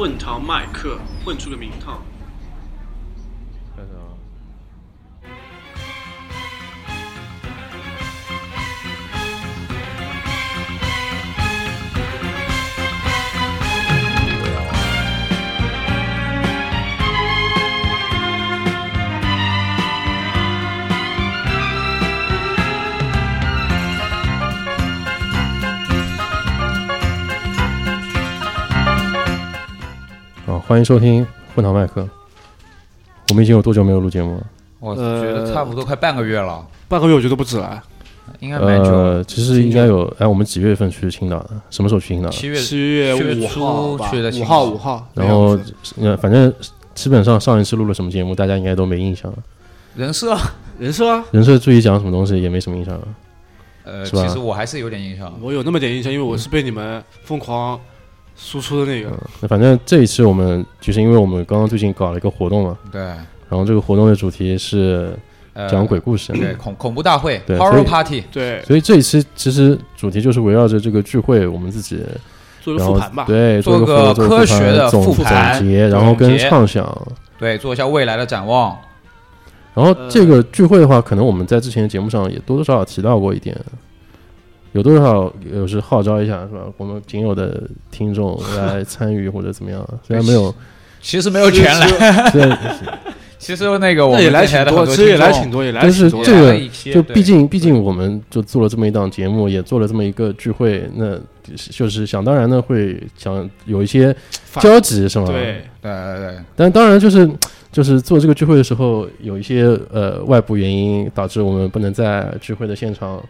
混淘麦克，混出个名堂。欢迎收听混堂麦克。我们已经有多久没有录节目了？我呃觉得差不多快半个月了，半个月我觉得不止了，应该蛮久了。呃，其实应该有。哎，我们几月份去青岛的？什么时候去青岛的？七月七月五号吧五初去的五号五号，然后这样子呃，反正基本上上一次录了什么节目，大家应该都没印象了。人设，人设啊，人设注意讲什么东西也没什么印象了。呃，其实我还是有点印象。我有那么点印象，因为我是被你们疯狂输出的那个。那反正这一次我们就是因为我们刚刚最近搞了一个活动嘛，对，然后这个活动的主题是呃讲鬼故事，对恐恐怖大会对所，Horror Party，对，所以这一期其实主题就是围绕着这个聚会，我们自己做个然后复盘吧。对，做个科学的复盘总结，然后跟结畅想。对，做一下未来的展望。然后这个聚会的话，可能我们在之前的节目上也多多少少提到过一点，有多少有时号召一下是吧？我们仅有的听众来参与或者怎么样，虽然没有，其实没有全来，其实那个我们也来挺多，之前的其实也来挺多，也来但是挺多的。这个就毕竟毕竟我们就做了这么一档节目，也做了这么一个聚会，那就是想当然的会想有一些交集是吗？对，对对对，但当然就是就是做这个聚会的时候，有一些呃外部原因导致我们不能在聚会的现场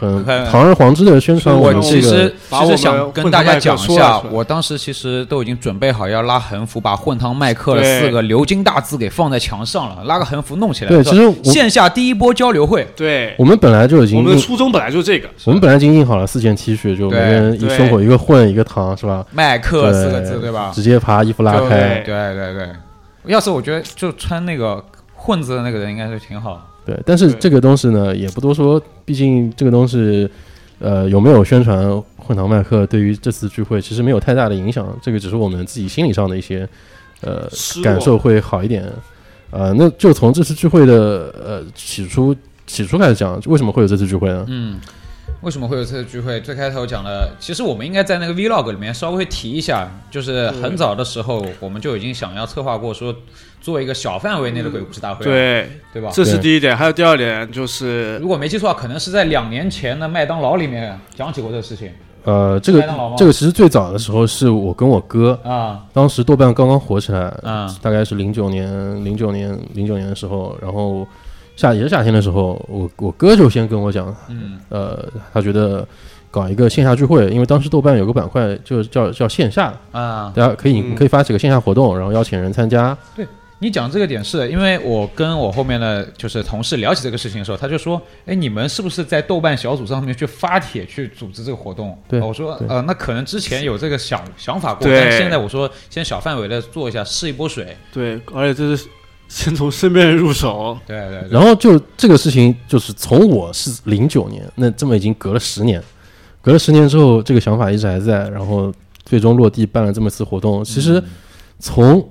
很很堂而皇之的宣传我们这个其实其实想跟大家讲一下我当时其实都已经准备好要拉横幅，把“混汤麦克”的四个鎏金大字给放在墙上了，拉个横幅弄起来。对，其实线下第一波交流会，对，我们本来就已经我们的初衷本来就是这个。我们本来已经印好了四件 T 恤，就每个人一胸口一个混一个堂是吧？麦克四个字，对吧？直接把衣服拉开，对对对，要是我觉得就穿那个混子的那个人应该是挺好。对，但是这个东西呢，也不多说，毕竟这个东西，呃，有没有宣传混堂麦克，对于这次聚会其实没有太大的影响，这个只是我们自己心理上的一些呃感受会好一点。呃，那就从这次聚会的呃起初起初开始讲，为什么会有这次聚会呢？嗯，为什么会有这次聚会？最开头讲了，其实我们应该在那个 vlog 里面稍微提一下，就是很早的时候我们就已经想要策划过说做一个小范围内的鬼故事大会，对，对吧？这是第一点。还有第二点就是，如果没记错，可能是在两年前的麦当劳里面讲起过这个事情呃，这个这个其实最早的时候是我跟我哥，啊当时豆瓣刚刚火起来，啊大概是零九年、零九年、零九年的时候，然后夏也是夏天的时候，我我哥就先跟我讲，嗯呃，他觉得搞一个线下聚会，因为当时豆瓣有个板块就叫叫线下，啊。大家可以、嗯可以发起个线下活动，然后邀请人参加。你讲这个点是因为我跟我后面的就是同事聊起这个事情的时候，他就说：“哎，你们是不是在豆瓣小组上面去发帖去组织这个活动？”对我说：“呃，那可能之前有这个想想法过，对但现在我说先小范围的做一下，试一波水。对，而且这是先从身边人入手。对对对，然后就这个事情，就是从我是零九年，那这么已经隔了十年，隔了十年之后，这个想法一直还在，然后最终落地办了这么一次活动。其实从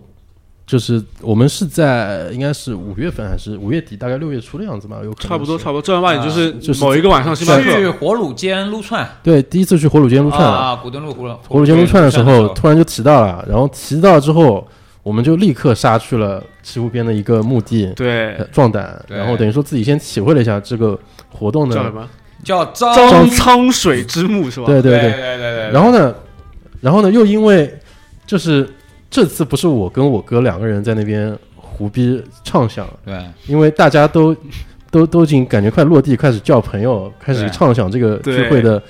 就是我们是在应该是五月份还是五月底，大概六月初的样子吧，有可能差不多，差不多，正儿八经就是就是某一个晚上星巴去，火卤间撸串。对第一次去火卤街撸串，啊，古墩路火卤火卤街撸串的时候，突然就提到了，然后提到之后，我们就立刻杀去了西湖边的一个墓地，对。呃，壮胆，然后等于说自己先体会了一下这个活动的，叫什么？叫张张苍水之墓是吧？对对。对对对对，然后呢，然后呢，又因为就是这次不是我跟我哥两个人在那边胡逼畅想，对。因为大家都都都已经感觉快落地，开始叫朋友，开始畅想这个聚会的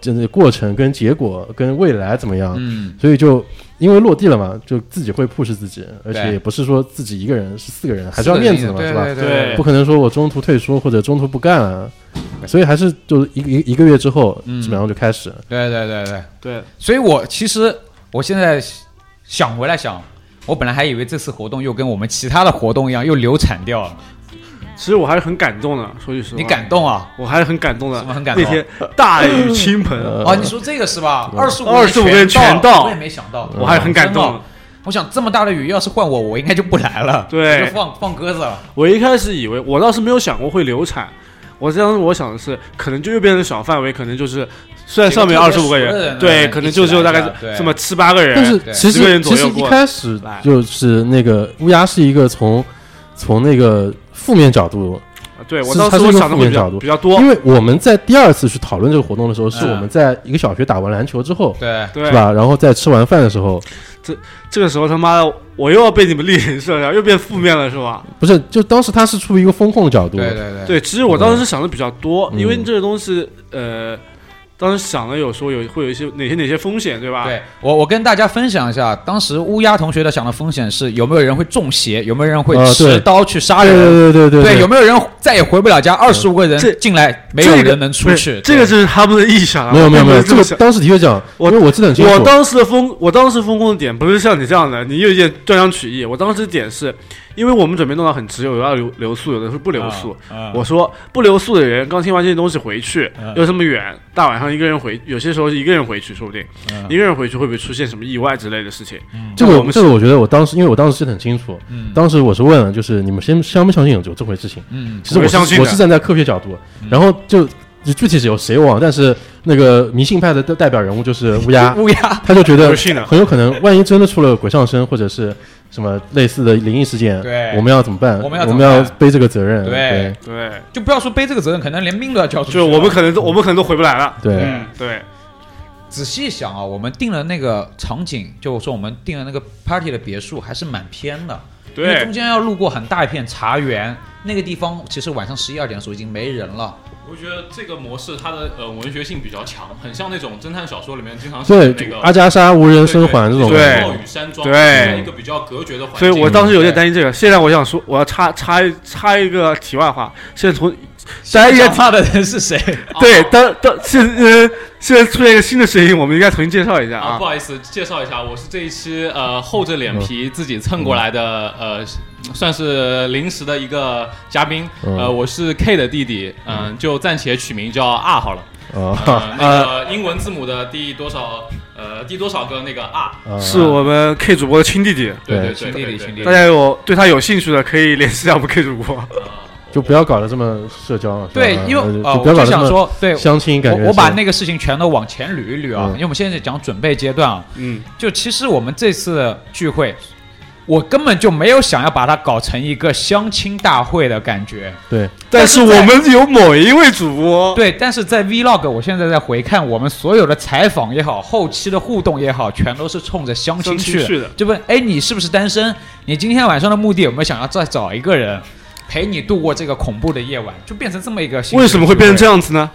真的过程跟结果跟未来怎么样，嗯。所以就因为落地了嘛，就自己会 push 自己，而且也不是说自己一个人，是四个人，还是要面子的嘛，是吧？对对。不可能说我中途退出或者中途不干了，所以还是就一一个一个月之后，嗯。基本上就开始。对对对对。对，所以我其实我现在想回来想，我本来还以为这次活动又跟我们其他的活动一样又流产掉了。其实我还是很感动的，说句实话，你感动啊？我还是很感动的。什么很感动那天大雨倾盆，呃哦，你说这个是吧？二十五25个人全全到我也没想到，我还是很感动。我想这么大的雨，要是换我，我应该就不来了，对就放放鸽子了。我一开始以为，我倒是没有想过会流产。我当时我想的是，可能就又变成小范围，可能就是虽然上面二十五个人对，可能就只有大概这么七八个人。但是其十个人实其实一开始就是那个乌鸦是一个从从那个负面角度，对我当时想的比较负面角度比较多因，为我们在第二次去讨论这个活动的时候，是嗯我们在一个小学打完篮球之后，对，对是？吧？然后在吃完饭的时候，这这个时候他妈的我又要被你们立人设了，又变负面了是吧？不是，就当时他是出于一个风控的角度，对对对对，其实我当时想的比较多，嗯因为这个东西呃，当时想了有说有会有一些哪些哪些风险，对吧？对我，我跟大家分享一下，当时乌鸦同学的想的风险是有没有人会中邪，有没有人会持刀去杀对人，对对对有没有人再也回不了家？二十五个这人进来，没有这个人能出不去是。这个就是他们的臆想啊，没有没有没有，我并不是么想这个当时的确讲，我为我记得很清楚，我当时的风，我当时风控的点不是像你这样的，你有一点断章取义。我当时的点是，因为我们准备弄到很直，有要留留宿，有的是不留宿。啊我说不留宿的人，刚听完这些东西回去，嗯又这么远，大晚上一个人回，有些时候一个人回去，说不定。嗯一个人回去会不会出现什么意外之类的事情？这个我们这个，我觉得我当时，因为我当时记得很清楚，嗯。当时我是问了，就是你们相相不相信有这回事情？嗯。其实我我相信我是站在科学角度，然后就就具体是有谁我忘，但是那个迷信派的代代表人物就是乌鸦，乌鸦，他就觉得很有可能，万一真的出了鬼上身或者是什么类似的灵异事件，对我们要怎么办？我们要我们要背这个责任，对对，就不要说背这个责任，可能连命都要交出去。就我们可能都我们可能都回不来了。对对嗯对，仔细想啊，我们定了那个场景，就说我们定了那个 party 的别墅，还是蛮偏的。因为对中间要路过很大一片茶园，那个地方其实晚上十一二点的时候已经没人了。我觉得这个模式它的呃文学性比较强，很像那种侦探小说里面经常写对的那个阿加莎无人生还这种，对暴雨山庄，对在一个比较隔绝的环境。所以我当时有点担心这个。现在我想说，我要插插一插一个题外话，现在从大家应该讲话的人是谁？对，当当现呃现在出现一个新的声音，我们应该重新介绍一下啊，啊不。好意思，介绍一下，我是这一期呃厚着脸皮自己蹭过来的，呃，算是临时的一个嘉宾。嗯。呃，我是 K 的弟弟，嗯，就暂且取名叫 R 好了。啊呃，那个 英文字母的第多少呃第多少个那个 R？啊。是我们 K 主播的亲弟弟，对对对，亲弟弟亲弟弟。大家有对他有兴趣的可以联系一下我们 K 主播。就不要搞得这么社交了，对，因为呃呃，我就想说，对相亲感觉，我我把那个事情全都往前捋一捋啊，嗯。因为我们现在讲准备阶段啊，嗯，就其实我们这次聚会，我根本就没有想要把它搞成一个相亲大会的感觉。对但是我们有某一位主播，对，但是在 Vlog，我现在在回看我们所有的采访也好，后期的互动也好，全都是冲着相亲去的就问，哎，你是不是单身？你今天晚上的目的有没有想要再找一个人陪你度过这个恐怖的夜晚？就变成这么一个。为什么会变成这？样子呢？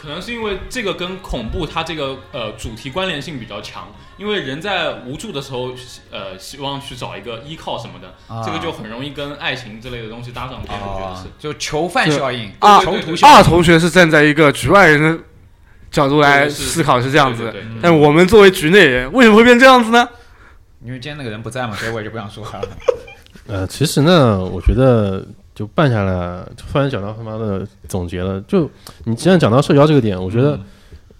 可能是因为这个跟恐怖它这个呃主题关联性比较强，因为人在无助的时候，呃，希望去找一个依靠什么的，啊这个就很容易跟爱情之类的东西搭上边，我觉得啊是。，就囚犯效应，啊囚徒效应。二同学是站在一个局外人的角度来思考，是这样子的对。对对但我们作为局内人，为什么会变这样子呢？因为今天那个人不在嘛，所以我也就不想说他了。呃，其实呢，我觉得就办下来，突然讲到他妈的总结了。就你既然讲到社交这个点，我觉得，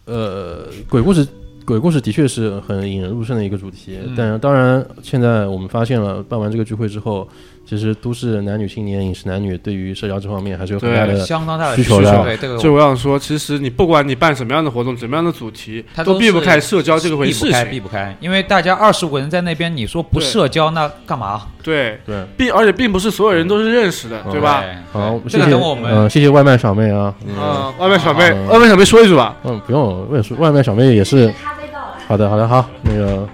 呃，鬼故事，鬼故事的确是很引人入胜的一个主题。嗯但当然，现在我们发现了，办完这个聚会之后，其实都市男女青年、饮食男女对于社交这方面还是有很大的相当大的需求的对这个就我想说，其实你不管你办什么样的活动，怎么样的主题，它都避不开社交这个回避不开，事情。避不开，因为大家二十五个人在那边，你说不社交那干嘛？对，对。并而且并不是所有人都是认识的，嗯对吧？好，这谢谢，我们呃，谢谢外卖小妹啊，嗯啊，外卖小妹，嗯外卖小妹说一句吧。嗯，不用，外卖小妹也是咖啡到了。好的，好的，好，那个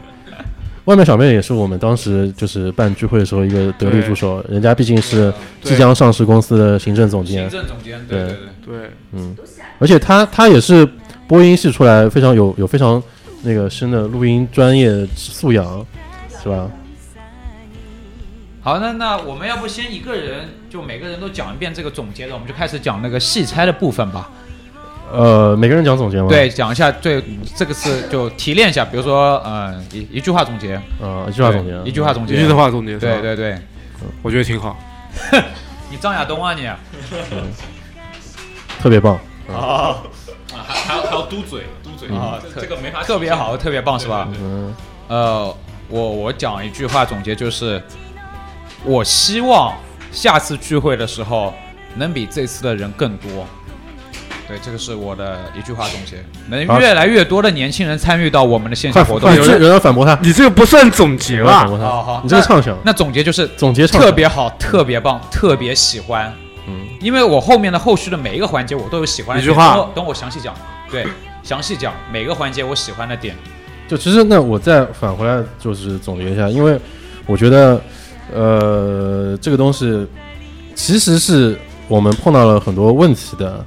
外卖小妹也是我们当时就是办聚会的时候一个得力助手，人家毕竟是即将上市公司的行政总监。行，政总监，对对对。对，对，嗯，而且他他也是播音系出来，非常有有非常那个深的录音专业素养，是吧？好，那那我们要不先一个人就每个人都讲一遍这个总结的，我们就开始讲那个细拆的部分吧。呃，每个人讲总结吗？对，，讲一下对这个是就提炼一下，比如说嗯一一句话总结，呃，一句话总结，一句话总结，一句话总结，对，对对，我觉得挺好。你张亚东啊你？特别棒。啊啊，还还要还要嘟嘴，嘟嘴啊这这个没法特别好，特别棒是吧？嗯，呃，我我讲一句话总结就是，我希望下次聚会的时候能比这次的人更多。对，这个是我的一句话总结，能越来越多的年轻人参与到我们的线下活动快。有人有人反驳他，你这个不算总结吧？好好，你这个畅想，那总结就是总结畅想特别好，特别棒，特别喜欢。嗯，因为我后面的后续的每一个环节我都有喜欢的点一句话等我等我详细讲。对，详细讲每个环节我喜欢的点。就其实那我再返回来就是总结一下，因为我觉得，呃，这个东西其实是我们碰到了很多问题的，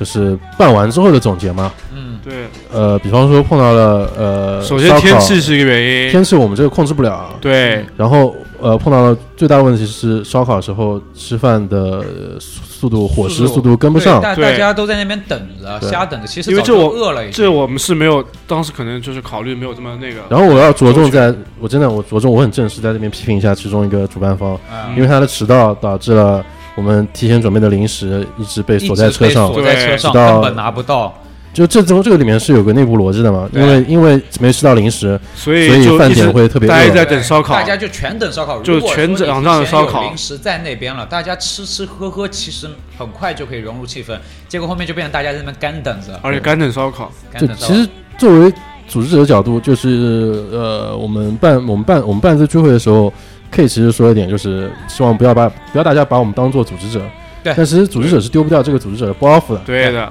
就是办完之后的总结嘛。嗯，对，呃，比方说碰到了呃，首先天气是一个原因，天气我们这个控制不了，对，然后呃碰到了最大的问题是烧烤时候吃饭的呃速速度伙食速度跟不上，大大家都在那边等着，瞎等着。其实因为这我饿了。这我们是没有，当时可能就是考虑没有这么那个。然后我要着重在，我真的我着重，我很正式在这边批评一下其中一个主办方，嗯。因为他的迟到导致了我们提前准备的零食一直被锁在车上锁在车上，根本拿不到。就这中这个里面是有个内部逻辑的嘛，因为因为没吃到零食，所以所以饭点会特别待饿。在等烧烤。大家就全等烧烤，就如果全整你上烧烤。零食在那边了，大家吃吃喝喝，其实很快就可以融入气氛。结果后面就变成大家在那边干等着，而且干等烧烤，干等烧就其实作为组织者的角度，就是呃，我们办我们办我们办这聚会的时候，可以其实说一点，就是希望不要把不要大家把我们当做组织者，对但其实组织者是丢不掉这个组织者的包袱的，对的。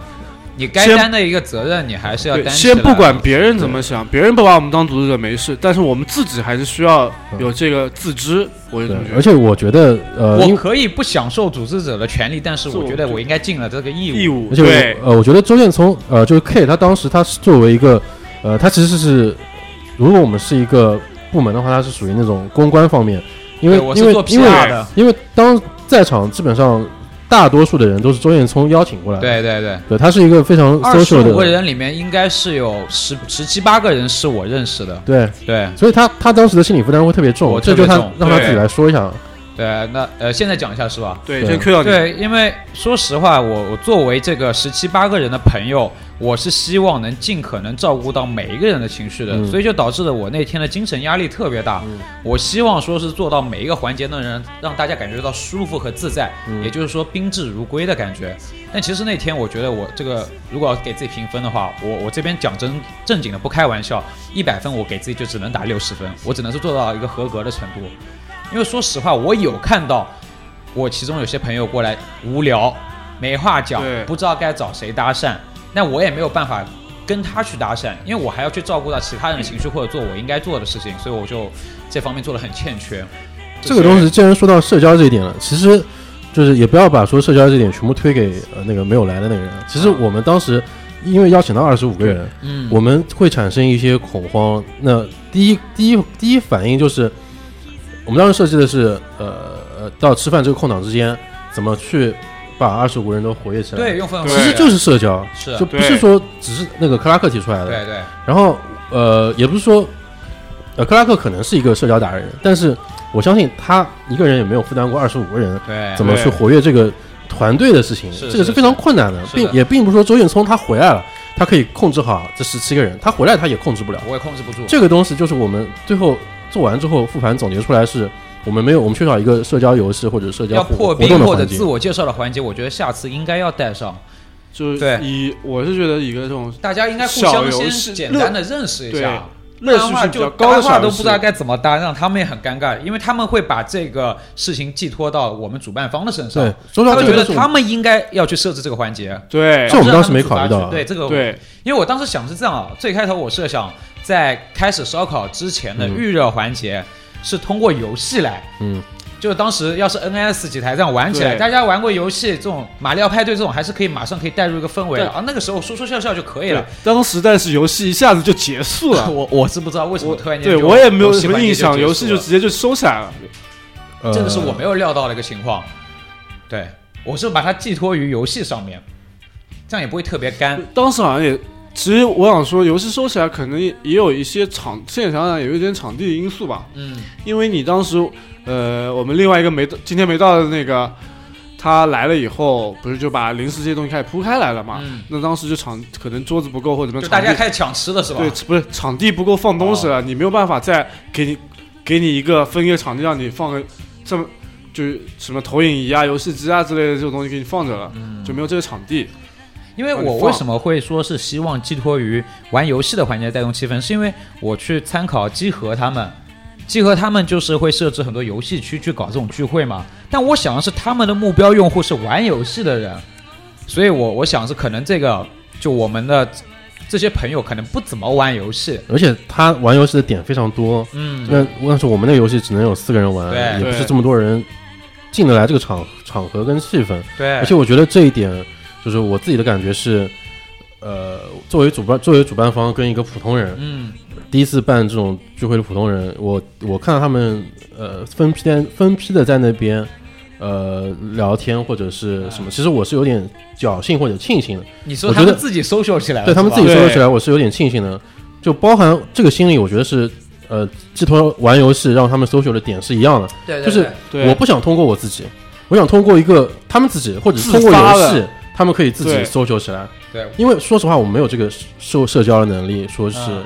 你该担的一个责任，你还是要，担。先不管别人怎么想，别人不把我们当组织者没事，但是我们自己还是需要有这个自知。我觉，得。而且我觉得呃，因为我可以不享受组织者的权利，但是我觉得我应该尽了这个义务。义务而且对呃，我觉得周建聪呃，就是 K 他当时他是作为一个呃，他其实是如果我们是一个部门的话，他是属于那种公关方面，因为因为因为因为当在场基本上大多数的人都是周彦聪邀请过来的，对对对，对，他是一个非常二十 social 五个的，人里面应该是有十十七八个人是我认识的。对，对。所以他他当时的心理负担会特别重，我这就他让他自己来说一下，对，那呃，现在讲一下是吧？对，对先 Q 到你。对，因为说实话，我我作为这个十七八个人的朋友，我是希望能尽可能照顾到每一个人的情绪的，嗯所以就导致了我那天的精神压力特别大。嗯我希望说是做到每一个环节能让让大家感觉到舒服和自在，嗯也就是说宾至如归的感觉。但其实那天我觉得我这个如果要给自己评分的话，我我这边讲真正经的不开玩笑，一百分我给自己就只能打六十分，我只能是做到一个合格的程度。因为说实话，我有看到我其中有些朋友过来无聊，没话讲，不知道该找谁搭讪，那我也没有办法跟他去搭讪，因为我还要去照顾到其他人的情绪或者做我应该做的事情，所以我就这方面做的很欠缺。这个东西既然说到社交这一点了，其实就是也不要把说社交这一点全部推给呃那个没有来的那个人。其实我们当时因为邀请到二十五个人，嗯，我们会产生一些恐慌。那第一第一第一反应就是，我们当时设计的是呃呃到吃饭这个空档之间，怎么去把二十五个人都活跃起来。对，用氛围其实就是社交，是就不是说只是那个克拉克提出来的。对对然后呃，也不是说，呃，克拉克可能是一个社交达人，但是我相信他一个人也没有负担过二十五个人对，怎么去活跃这个团队的事情，这个是非常困难的并也并不是说周建聪他回来了，他可以控制好这十七个人，他回来他也控制不了。我也控制不住。这个东西就是我们最后做完之后复盘总结出来是。我们没有，我们缺少一个社交游戏或者社交要破冰或者自。我介绍的环节，我觉得下次应该要带上，就是以我是觉得一个这种大家应该互相先简单的认识一下。乐趣不然的话就性比较高的搭话都不知道该怎么搭，让他们也很尴尬，因为他们会把这个事情寄托到我们主办方的身上他们觉得他们应该要去设置这个环节。对这我们当时没考虑到对这个，对因为我当时想是这样啊，最开头我设想在开始烧烤之前的嗯。预热环节是通过游戏来，嗯，就是当时要是 NS 几台这样玩起来，对。大家玩过游戏这种马里奥派对这种，还是可以马上可以带入一个氛围的对。啊，那个时候说说笑笑就可以了。，当时但是游戏一下子就结束了，我我是不知道为什么突然间就对我也没有什么印象，游戏就了直接就收起来了。呃这个是我没有料到的一个情况。对，我是把它寄托于游戏上面，这样也不会特别干。当时好像也，其实我想说，游戏收起来可能也也有一些场，现场上有一点场地的因素吧。嗯，因为你当时，呃，我们另外一个没到今天没到的那个，他来了以后，不是就把零食这些东西开始铺开来了嘛？嗯，那当时就场可能桌子不够或者怎么，就大家开始抢吃的是吧？对，不是场地不够放东西了，你没有办法再给你给你一个分一个场地让你放个这么就是什么投影仪啊、游戏机啊之类的这种东西给你放着了，就没有这个场地。因为我为什么会说是希望寄托于玩游戏的环节带动气氛，是因为我去参考集合他们，集合他们就是会设置很多游戏区去搞这种聚会嘛。但我想的是他们的目标用户是玩游戏的人，所以我我想是可能这个就我们的这些朋友可能不怎么玩游戏，而且他玩游戏的点非常多。嗯，那但是我们那个游戏只能有四个人玩，也不是这么多人进得来这个场场合跟气氛。对，而且我觉得这一点，就是我自己的感觉是，呃，作为主办作为主办方跟一个普通人，嗯第一次办这种聚会的普通人，我我看到他们呃分批的分批的在那边呃聊天或者是什么，其实我是有点侥幸或者庆幸的，你。说他们自己 social 起来了，对他们自己 social 起来，我是有点庆幸的，就包含这个心理，我觉得是呃寄托玩游戏让他们 social 的点是一样的，对对就是我不想通过我自己，我想通过一个他们自己，或者是通过游戏，他们可以自己对 social 起来。对因为说实话，我们没有这个社社交的能力，说是嗯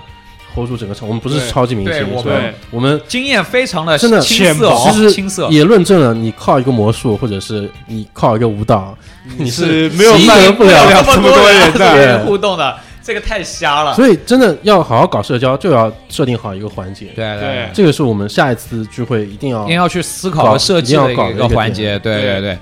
hold 住整个场。我们不是对超级明星，对我是吧们我们经验非常的真的青涩哦，其实青涩，也论证了，你靠一个魔术，或者是你靠一个舞蹈，你是没有习办得不了这么多人 这的。人互动的，这个太瞎了。所以真的要好好搞社交，就要设定好一个环节。对对这个是我们下一次聚会一定要一定要去思考和设计的一个一个环节。对对对，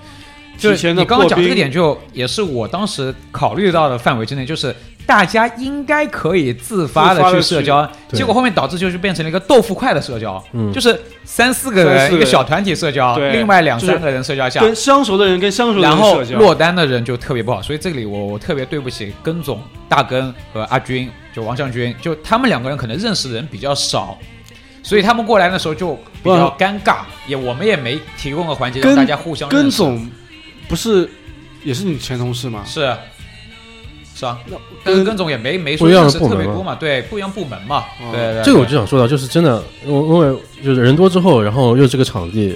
就是你刚刚讲这个点，就也是我当时考虑到的范围之内，就是大家应该可以自发的去社交，结果后面导致就是变成了一个豆腐块的社交，嗯就是三四个人人一个小团体社交，另外两三个人社交下。跟相熟的人跟相熟的然后人社交，落单的人就特别不好，所以这里我我特别对不起根总、大根和阿军，就王向军，就他们两个人可能认识的人比较少，所以他们过来的时候就比较尴尬，也我们也没提供个环节让大家互相认识根总不是也是你前同事吗？是。是啊，但是跟总也没没不一样的说认识部门嘛特别多嘛，对，不一样部门嘛，哦。对对对，这个我就想说到，就是真的，因为因为就是人多之后，然后又这个场地，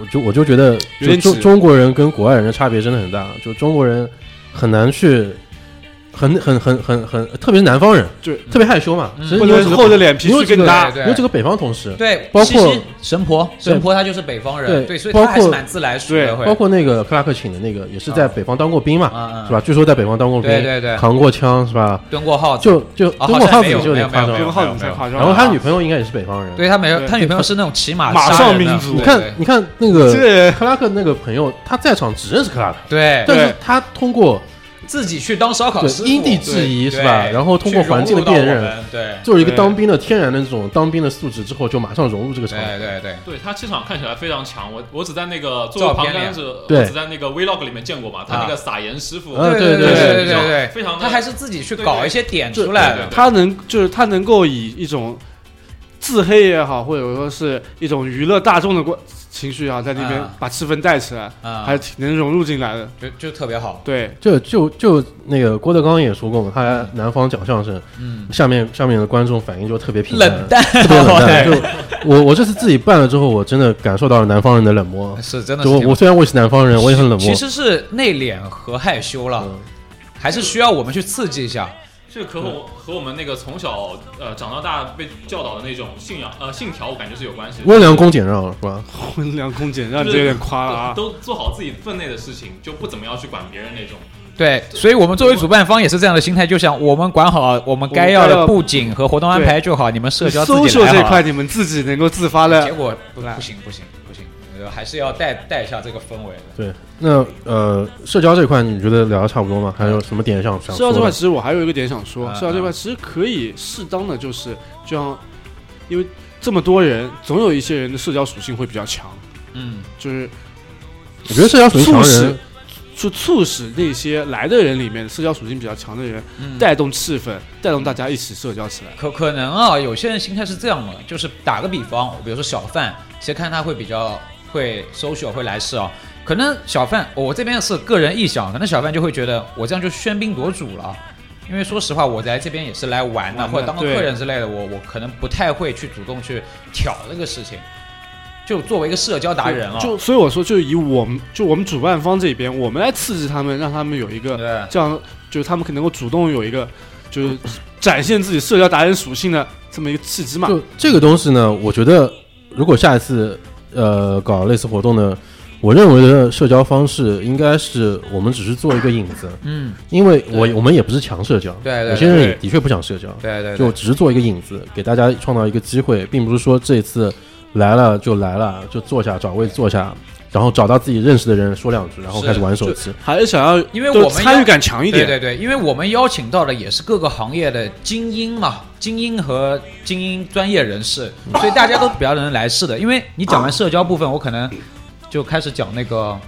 我就我就觉得，就中中国人跟国外人的差别真的很大。就中国人很难去，很很很很很，特别是南方人，就特别害羞嘛。嗯不能厚着脸皮你有几个去跟他对对你有几个北方同事，对，包括神婆，神婆她就是北方人，对对，所以包括她还是蛮自来熟的，包括那个克拉克请的那个，也是在啊北方当过兵嘛，是吧？据说在北方当过兵，对对对，扛过枪是吧？蹲过号子，就就啊中国好像没有耗子就有点夸张了。跟浩子才夸张。然后他女朋友应该也是北方人。对他没有，他女朋友是那种骑马马杀人的上民族你看你看那个克拉克那个朋友，他在场只认识克拉克，对但是他通过自己去当烧烤对师傅，因地制宜是吧？然后通过环境的辨认，，对。就是一个当兵的天然的这种当兵的素质之后，就马上融入这个场。对对对，对他气场看起来非常强，我我只在那个作为照片里旁观者，对。我只在那个 vlog 里面见过嘛，他那个撒盐师傅，啊对对对对对对。对非常他还是自己去对对搞一些点出来的。对对，他能就是他能够以一种自黑也好，或者说是一种娱乐大众的关情绪啊，在那边啊把气氛带起来，啊还，挺能融入进来的。就就特别好，对，就就就那个郭德纲也说过嘛，他南方讲相声，嗯，下面下面的观众反应就特别平淡，冷淡，特别冷淡。对就我我这次自己办了之后，我真的感受到了南方人的冷漠。是真的是我我虽然我也是南方人，我也很冷漠其。实是内敛和害羞了，嗯还是需要我们去刺激一下。这个和我和我们那个从小呃长到大被教导的那种信仰呃信条，我感觉是有关系的。温良恭俭让是吧？温良恭俭让，就是这有点夸了啊。都都做好自己分内的事情，就不怎么要去管别人那种。对，所以我们作为主办方也是这样的心态，就想我们管好我们该要的布景和活动安排就好，你们社交自己 social 来好。这一块你们自己能够自发的结果不不行不行不行，呃还是要带带一下这个氛围的。对，那呃，社交这块你觉得聊的差不多吗？还有什么点想想社交这块，其实我还有一个点想说，嗯社交这块其实可以适当的就是，就像因为这么多人，总有一些人的社交属性会比较强，嗯，就是我觉得社交属性强促使人，就促使那些来的人里面社交属性比较强的人嗯带动气氛，带动大家一起社交起来。可可能啊，有些人心态是这样的，就是打个比方，比如说小范，其实看他会比较会 social 会来事啊。可能小贩，我这边是个人臆想，可能小范就会觉得我这样就喧宾夺主了。因为说实话，我在这边也是来玩的，或者当个客人之类的，我我可能不太会去主动去挑这个事情。就作为一个社交达人啊，就所以我说，就以我们就我们主办方这边，我们来刺激他们，让他们有一个这样，就是他们可能够主动有一个就是展现自己社交达人属性的这么一个契机嘛。就这个东西呢，我觉得如果下一次呃搞类似活动呢，我认为的社交方式应该是我们只是做一个引子，嗯，因为我我们也不是强社交，对对有些人也的确不想社交，对对，就只是做一个引子，给大家创造一个机会，并不是说这次来了就来了，就坐下找位坐下，然后找到自己认识的人说两句，然后开始玩手机。还是想要因为我们参与感强一点。对对对，因为我们邀请到的也是各个行业的精英嘛，精英和精英专业人士，所以大家都比较能来事的。因为你讲完社交部分，我可能就开始讲那个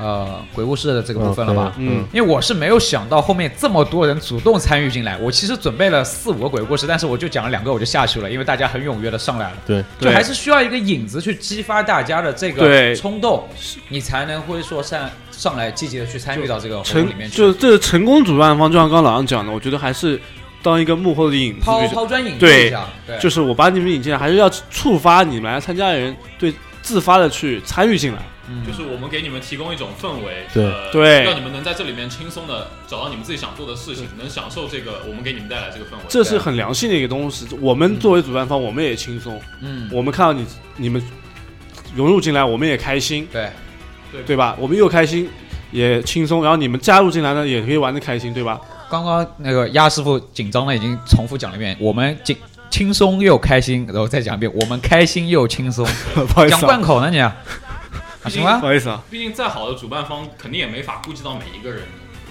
呃鬼故事的这个部分了吧。嗯，因为我是没有想到后面这么多人主动参与进来，我其实准备了四五个鬼故事，但是我就讲了两个我就下去了，因为大家很踊跃的上来了。对，就还是需要一个引子去激发大家的这个冲动，你才能会说上上来积极的去参与到这个活动里面去。就这个成功主办方，就像刚刚老杨讲的，我觉得还是当一个幕后的引子，抛抛砖引玉对，就是我把你们引进来，还是要触发你们来参加的人对自发的去参与进来。嗯。就是我们给你们提供一种氛围，对。呃对。让你们能在这里面轻松的找到你们自己想做的事情，能享受这个我们给你们带来这个氛围。这是很良性的一个东西。我们作为主办方，我们也轻松，嗯，我们看到你你们融入进来，我们也开心，对，对。对吧？我们又开心也轻松，然后你们加入进来呢，也可以玩的开心，对吧？刚刚那个鸭师傅紧张了已经重复讲了一遍，我们紧轻松又开心，然后再讲一遍，我们开心又轻松，不好意讲思、啊，贯口呢你行吧不？好意思啊，毕竟再好的主办方，肯定也没法顾及到每一个人。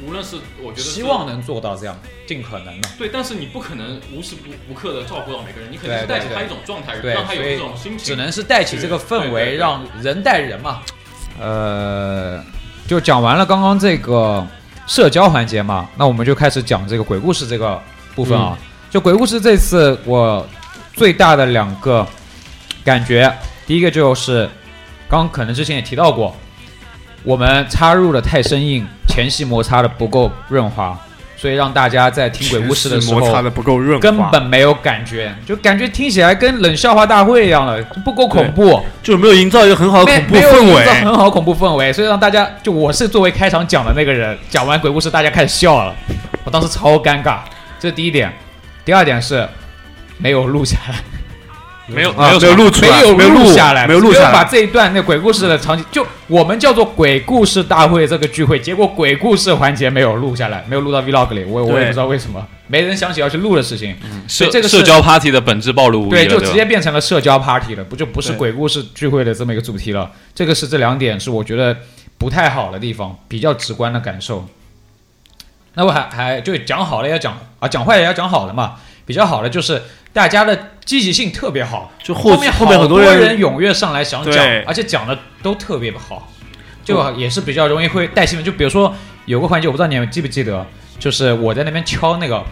无论是我觉得希望能做到这样，尽可能的。对，但是你不可能无时不不刻的照顾到每个人，你肯定是带起他一种状态，对让他有所以这种心情。只能是带起这个氛围，对对对让人带人嘛。呃，就讲完了刚刚这个社交环节嘛，那我们就开始讲这个鬼故事这个部分啊。就鬼故事这次我最大的两个感觉，第一个就是刚刚可能之前也提到过，我们插入的太生硬，前戏摩擦的不够润滑，所以让大家在听鬼故事的时候摩擦的不够润滑，根本没有感觉，就感觉听起来跟冷笑话大会一样的，不够恐怖，就没有营造一个很好的恐怖没有营造氛围。很好恐怖氛围，所以让大家就我是作为开场讲的那个人，讲完鬼故事大家开始笑了，我当时超尴尬，这是第一点。第二点是没有录下来，没有没，有没有录出来，没有没有录下来，没有录下来。把这一段那鬼故事的场景，就我们叫做鬼故事大会这个聚会，结果鬼故事环节没有录下来，没有录到 vlog 里，我我也不知道为什么，没人想起要去录的事情。所社以这个社交 party 的本质暴露无遗对，就直接变成了社交 party 了，不就不是鬼故事聚会的这么一个主题了。这个是这两点是我觉得不太好的地方，比较直观的感受。那我还还就讲好了要讲啊，讲坏也要讲好了嘛。比较好的就是大家的积极性特别好，就后面后面很多人人踊跃上来想讲，而且讲的都特别好，就也是比较容易会带气氛。就比如说有个环节，我不知道你们记不记得，就是我在那边敲那个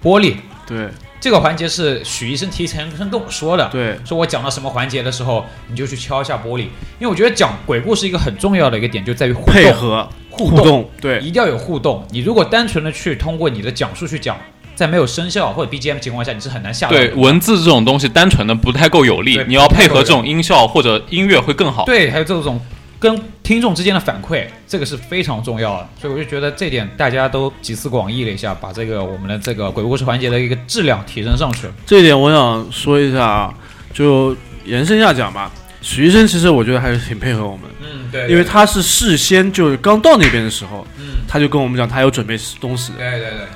玻璃，对。这个环节是许医生提前跟跟我说的，对。说我讲到什么环节的时候，你就去敲一下玻璃，因为我觉得讲鬼故事一个很重要的一个点就在于互动，配合互互动，对。一定要有互动。你如果单纯的去通过你的讲述去讲，在没有声效或者 BGM 情况下，你是很难下对。文字这种东西单纯的不太够有力，你要配合这种音效或者音乐会更好。对，还有这种跟听众之间的反馈，这个是非常重要的。所以我就觉得这点大家都集思广益了一下，把这个我们的这个鬼故事环节的一个质量提升上去。这一点我想说一下啊，就延伸一下讲吧。许医生其实我觉得还是挺配合我们，嗯，对因为他是事先就是刚到那边的时候，嗯。他就跟我们讲他有准备东西。对对对，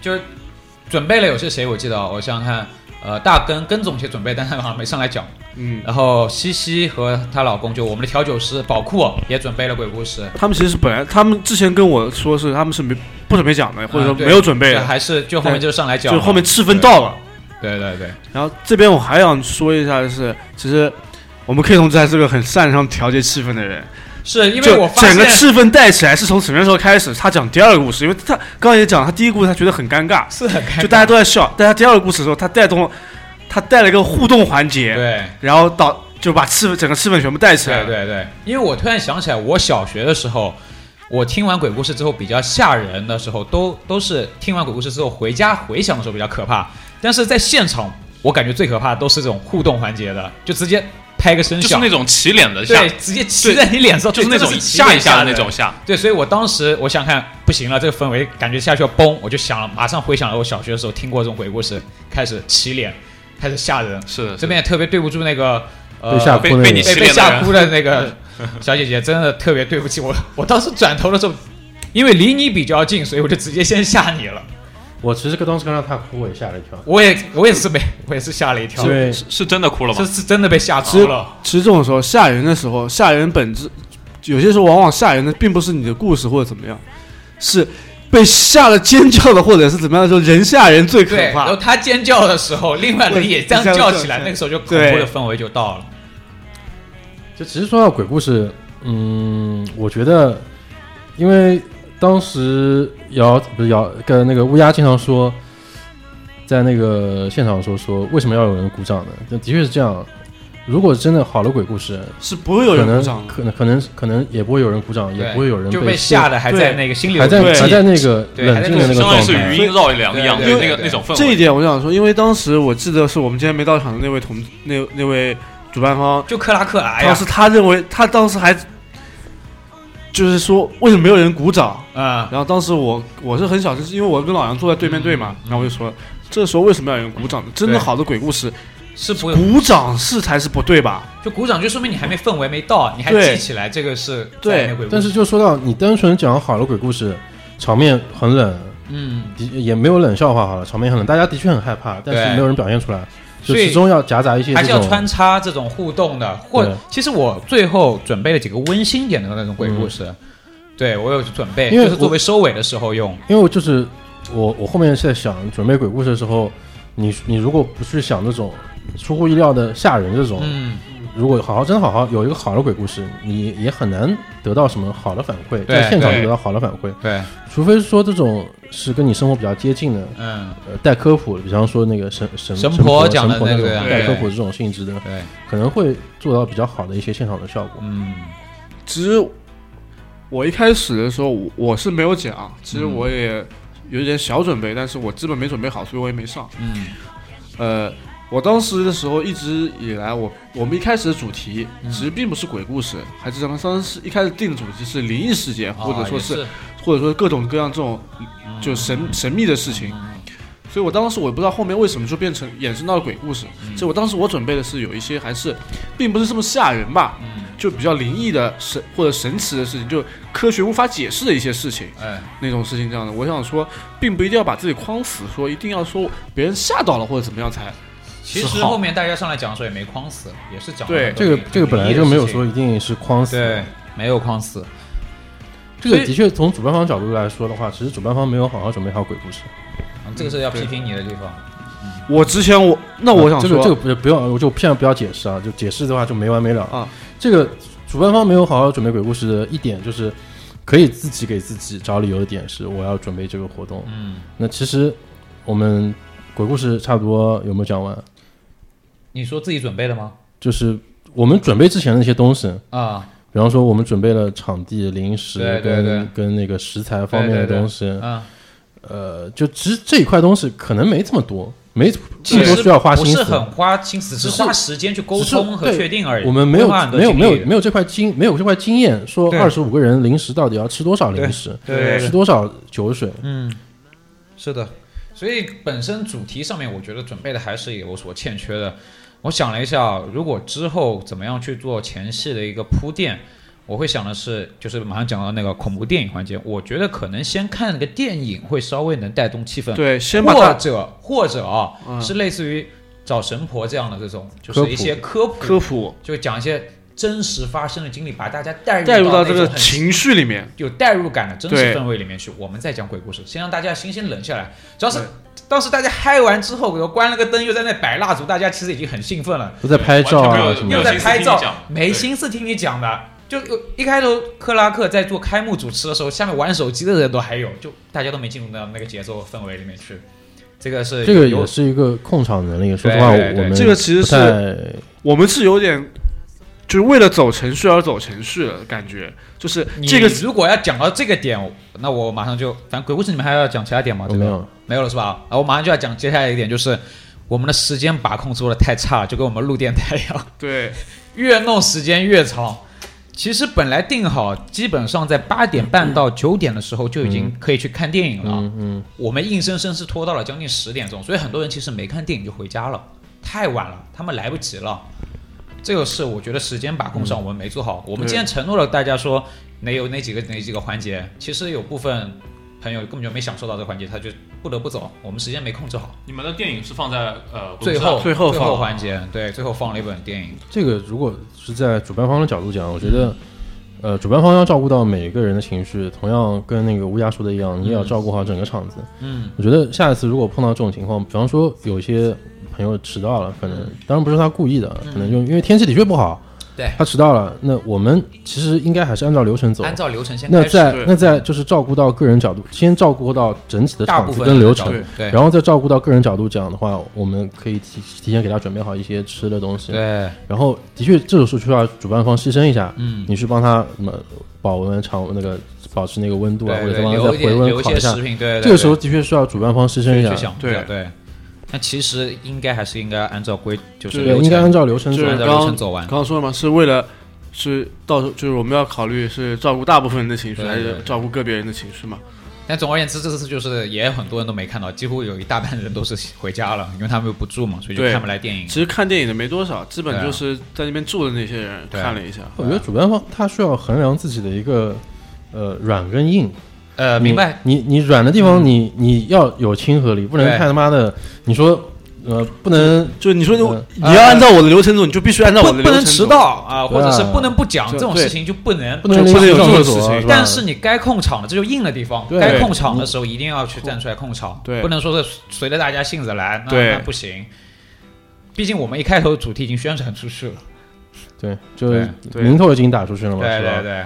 就是准备了有些谁我记得，我想想看，呃，大根根总也准备，但他好像没上来讲。嗯，然后西西和她老公就我们的调酒师宝库也准备了鬼故事，他们其实是本来他们之前跟我说是他们是没不准备讲的，或者说没有准备的，这还是就后面就上来讲，就后面气氛到了。对对对，然后这边我还想说一下的是，其实我们 K 同志还是个很擅长调节气氛的人。是因为我发现整个气氛带起来是从什么时候开始？他讲第二个故事，因为他刚刚也讲，他第一个故事他觉得很尴尬，是很尴尬就大家都在笑。但他第二个故事的时候，他带动了，他带了一个互动环节，对然后导就把气氛整个气氛全部带起来了。对对对，因为我突然想起来，我小学的时候，我听完鬼故事之后比较吓人的时候，都都是听完鬼故事之后回家回想的时候比较可怕，但是在现场，我感觉最可怕的都是这种互动环节的，就直接拍个声效，就是那种起脸的吓对，，直接骑在你脸上，就是那种吓一下的那种吓。对，所以我当时我想看不行了，这个氛围感觉下去要崩，我就想了，马上回想了我小学的时候听过这种鬼故事，开始起脸，开始吓人。是的，这边也特别对不住那个呃被吓哭的被被你那个被吓哭的那个 小姐姐，真的特别对不起我。我当时转头的时候，因为离你比较近，所以我就直接先吓你了。我其实当时看到他哭，我也吓了一跳。我也我也是被 我也是吓了一跳对，是是真的哭了吗？这是真的被吓哭了。其实这种时候吓人的时候，吓人本质有些时候往往吓人的并不是你的故事或者怎么样，是被吓了尖叫的或者是怎么样的时候，人吓人最可怕，然后。他尖叫的时候，另外人也这样叫起来，那个时候就恐怖的氛围就到了。就其实说到鬼故事，嗯，我觉得，因为当时姚不是姚跟那个乌鸦经常说，在那个现场说说为什么要有人鼓掌呢？这的确是这样。如果真的好的鬼故事，是不会有人鼓掌。可能可能可能也不会有人鼓掌，也不会有人就被吓吓得还在那个心里还在还在那个冷静的那个相当于是状态。余音绕梁一样，那个那种氛围。这一点我想说，因为当时我记得是我们今天没到场的那位同那那位主办方，就克拉克当时，他认为他当时还就是说为什么没有人鼓掌？嗯，然后当时我我是很小声，是因为我跟老杨坐在对面对嘛，然后我就说这时候为什么要有人鼓掌呢？真的好的鬼故事，是不鼓掌是才是不对吧？就鼓掌，就说明你还没氛围没到，你还记起来这个是对。但是就说到你单纯讲好的鬼故事，场面很冷，嗯，的也没有冷笑话好了，场面很冷，大家的确很害怕，但是没有人表现出来，就所以始终要夹杂一些还是要穿插这种互动的，或其实我最后准备了几个温馨点的那种鬼故事，对我有准备，因为就是作为收尾的时候用。因为我就是我我后面是在想准备鬼故事的时候，你你如果不去想那种出乎意料的吓人这种，嗯，如果好好真好好有一个好的鬼故事，你也很难得到什么好的反馈，在现场就得到好的反馈，对，除非说这种是跟你生活比较接近的，嗯，呃，带科普，比方说那个神神神婆婆讲的那种带科普这种性质的，对，可能会做到比较好的一些现场的效果。嗯，其实我一开始的时候我我是没有讲，其实嗯。我也有一点小准备，但是我基本没准备好，所以我也没上。嗯，呃，我当时的时候一直以来，我我们一开始的主题嗯其实并不是鬼故事，还是咱们当时一开始定的主题是灵异事件，或者说是或者说各种各样这种就神神秘的事情。嗯所以我当时我也不知道后面为什么就变成衍生到了鬼故事。嗯所以我当时我准备的是有一些还是并不是这么吓人吧，嗯，就比较灵异的神或者神奇的事情，就科学无法解释的一些事情哎，那种事情这样的。我想说，并不一定要把自己框死，说一定要说别人吓到了或者怎么样才其实后面大家上来讲的时候也没框死，也是讲对这个这个本来就没有说一定是框死，对，没有框死，这个的确从主办方角度来说的话，其实主办方没有好好准备好鬼故事。嗯这个是要批评你的地方。我之前我那我想说，啊这个这个不不要，我就现在不要解释啊，就解释的话就没完没了啊。这个主办方没有好好准备鬼故事的一点就是，可以自己给自己找理由的点是我要准备这个活动。嗯，那其实我们鬼故事差不多有没有讲完？你说自己准备的吗？就是我们准备之前的那些东西，啊，比方说我们准备了场地、零食跟对对对跟那个食材方面的东西，嗯，呃，就其实这一块东西可能没这么多，没这其实么多需要花不心思。不是很花心思，只只是是花时间去沟通和确定而已。我们没有没有没有没有这块经没有这块经验，说对二十五个人零食到底要吃多少零食，对吃多少酒水，嗯，是的，所以本身主题上面，我觉得准备的还是有所欠缺的。我想了一下，如果之后怎么样去做前戏的一个铺垫，我会想的是，就是马上讲到那个恐怖电影环节，我觉得可能先看个电影会稍微能带动气氛，对，先把或它者或者啊、嗯是类似于找神婆这样的这种，就科是一些科普，科普就讲一些真实发生的经历，把大家带入带入到这个情绪里面。有代入感的真实氛围里面去，我们再讲鬼故事，先让大家心先冷下来。主要是当时大家嗨完之后，我关了个灯，又在那摆蜡烛，大家其实已经很兴奋了，都在拍照啊什么又没有的。在拍照没心思听你讲的。就一开头克拉克在做开幕主持的时候，下面玩手机的人都还有，就大家都没进入到那个节奏氛围里面去。这个是这个也是一个控场能力。说实话，我们这个其实是我们是有点，就是为了走程序而走程序的感觉，就是你这个如果要讲到这个点，那我马上就，反正鬼故事你们还要讲其他点吗？这个没有。没有了是吧？啊，我马上就要讲接下来一点，就是我们的时间把控做的太差了，就跟我们录电台一样。对，越弄时间越长。其实本来定好，基本上在八点半到九点的时候就已经可以去看电影了。嗯嗯，我们硬生生是拖到了将近十点钟，所以很多人其实没看电影就回家了，太晚了，他们来不及了。这个是我觉得时间把控上我们没做好。我们对既然承诺了大家说哪有哪几个哪几个环节，其实有部分朋友根本就没享受到这个环节，他就不得不走。我们时间没控制好，你们的电影是放在呃最后最后最后环节，对，最后放了一本电影。这个如果是在主办方的角度讲，我觉得，呃，主办方要照顾到每一个人的情绪，同样跟那个乌鸦说的一样，你也要照顾好整个场子。嗯，我觉得下一次如果碰到这种情况，比方说有一些朋友迟到了，可能当然不是他故意的，可能就因为天气的确不好，对。他迟到了，那我们其实应该还是按照流程走。按照流程先那在那在就是照顾到个人角度，先照顾到整体的场子大部分跟流程然后再照顾到个人角度讲的话，我们可以提提前给他准备好一些吃的东西。对，然后的确这种时候需要主办方牺牲一下，嗯，你去帮他什么保温、场那个保持那个温度啊，或者帮他再回温烤一下。这个时候的确需要主办方牺牲一下，对对。那其实应该还是应该按照规，就是对应该按照流程走。流程走完刚。刚说了嘛，是为了是到时候就是我们要考虑是照顾大部分人的情绪，还是照顾个别人的情绪嘛？但总而言之，这次就是也很多人都没看到，几乎有一大半人都是回家了，因为他们又不住嘛，所以就看不来电影。其实看电影的没多少，基本就是在那边住的那些人看了一下。我觉得主办方他需要衡量自己的一个呃软跟硬。呃，明白。你你软的地方你你要有亲和力，不能对。太他妈的你说呃不能就你说你要按照我的流程走，你就必须按照我不的流程走不能迟到啊，或者是不能不讲这种事情就不能不能就不能有这种事情但是你该控场的，这就硬的地方。该控场的时候一定要去站出来控场，对。不能说是随着大家性子来，那那不行。毕竟我们一开头主题已经宣传出去了，对，就是名头已经打出去了嘛，对对？对，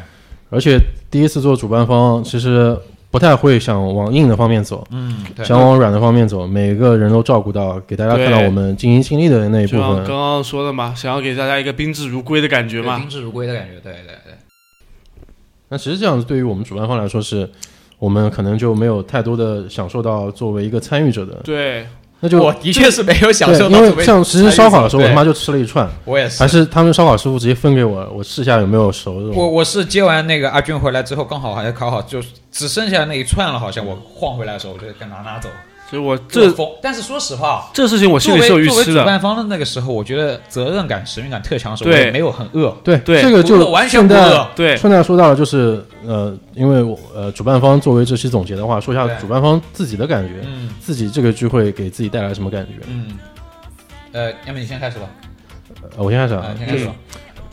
而且第一次做主办方，其实不太会想往硬的方面走，嗯，对，想往软的方面走，每个人都照顾到，给大家看到我们尽心尽力的那一部就像刚。刚说的嘛，想要给大家一个宾至如归的感觉嘛宾。至如归的感觉，对对对。那其实这样子对于我们主办方来说是。我们可能就没有太多的享受到作为一个参与者的，对，那就我的确是没有享受到因为为像其实烧烤的时候，我他妈就吃了一串，我也是还。是他们烧烤师傅直接分给我，我试一下有没有熟的我。我是接完那个阿军回来之后，刚好还烤好，就只剩下那一串了，好像我晃回来的时候，我就该拿拿走。所以我这但是说实话，这事情我心里是有预期的主。办方的那个时候，我觉得责任感、使命感特强的时候，我也没有很饿。对对这个就完全不饿对顺带说到了，就是呃，因为我呃主办方作为这期总结的话，说一下主办方自己的感觉，嗯自己这个聚会给自己带来什么感觉。嗯。呃，要么你先开始吧。呃我先开始啊先开始吧。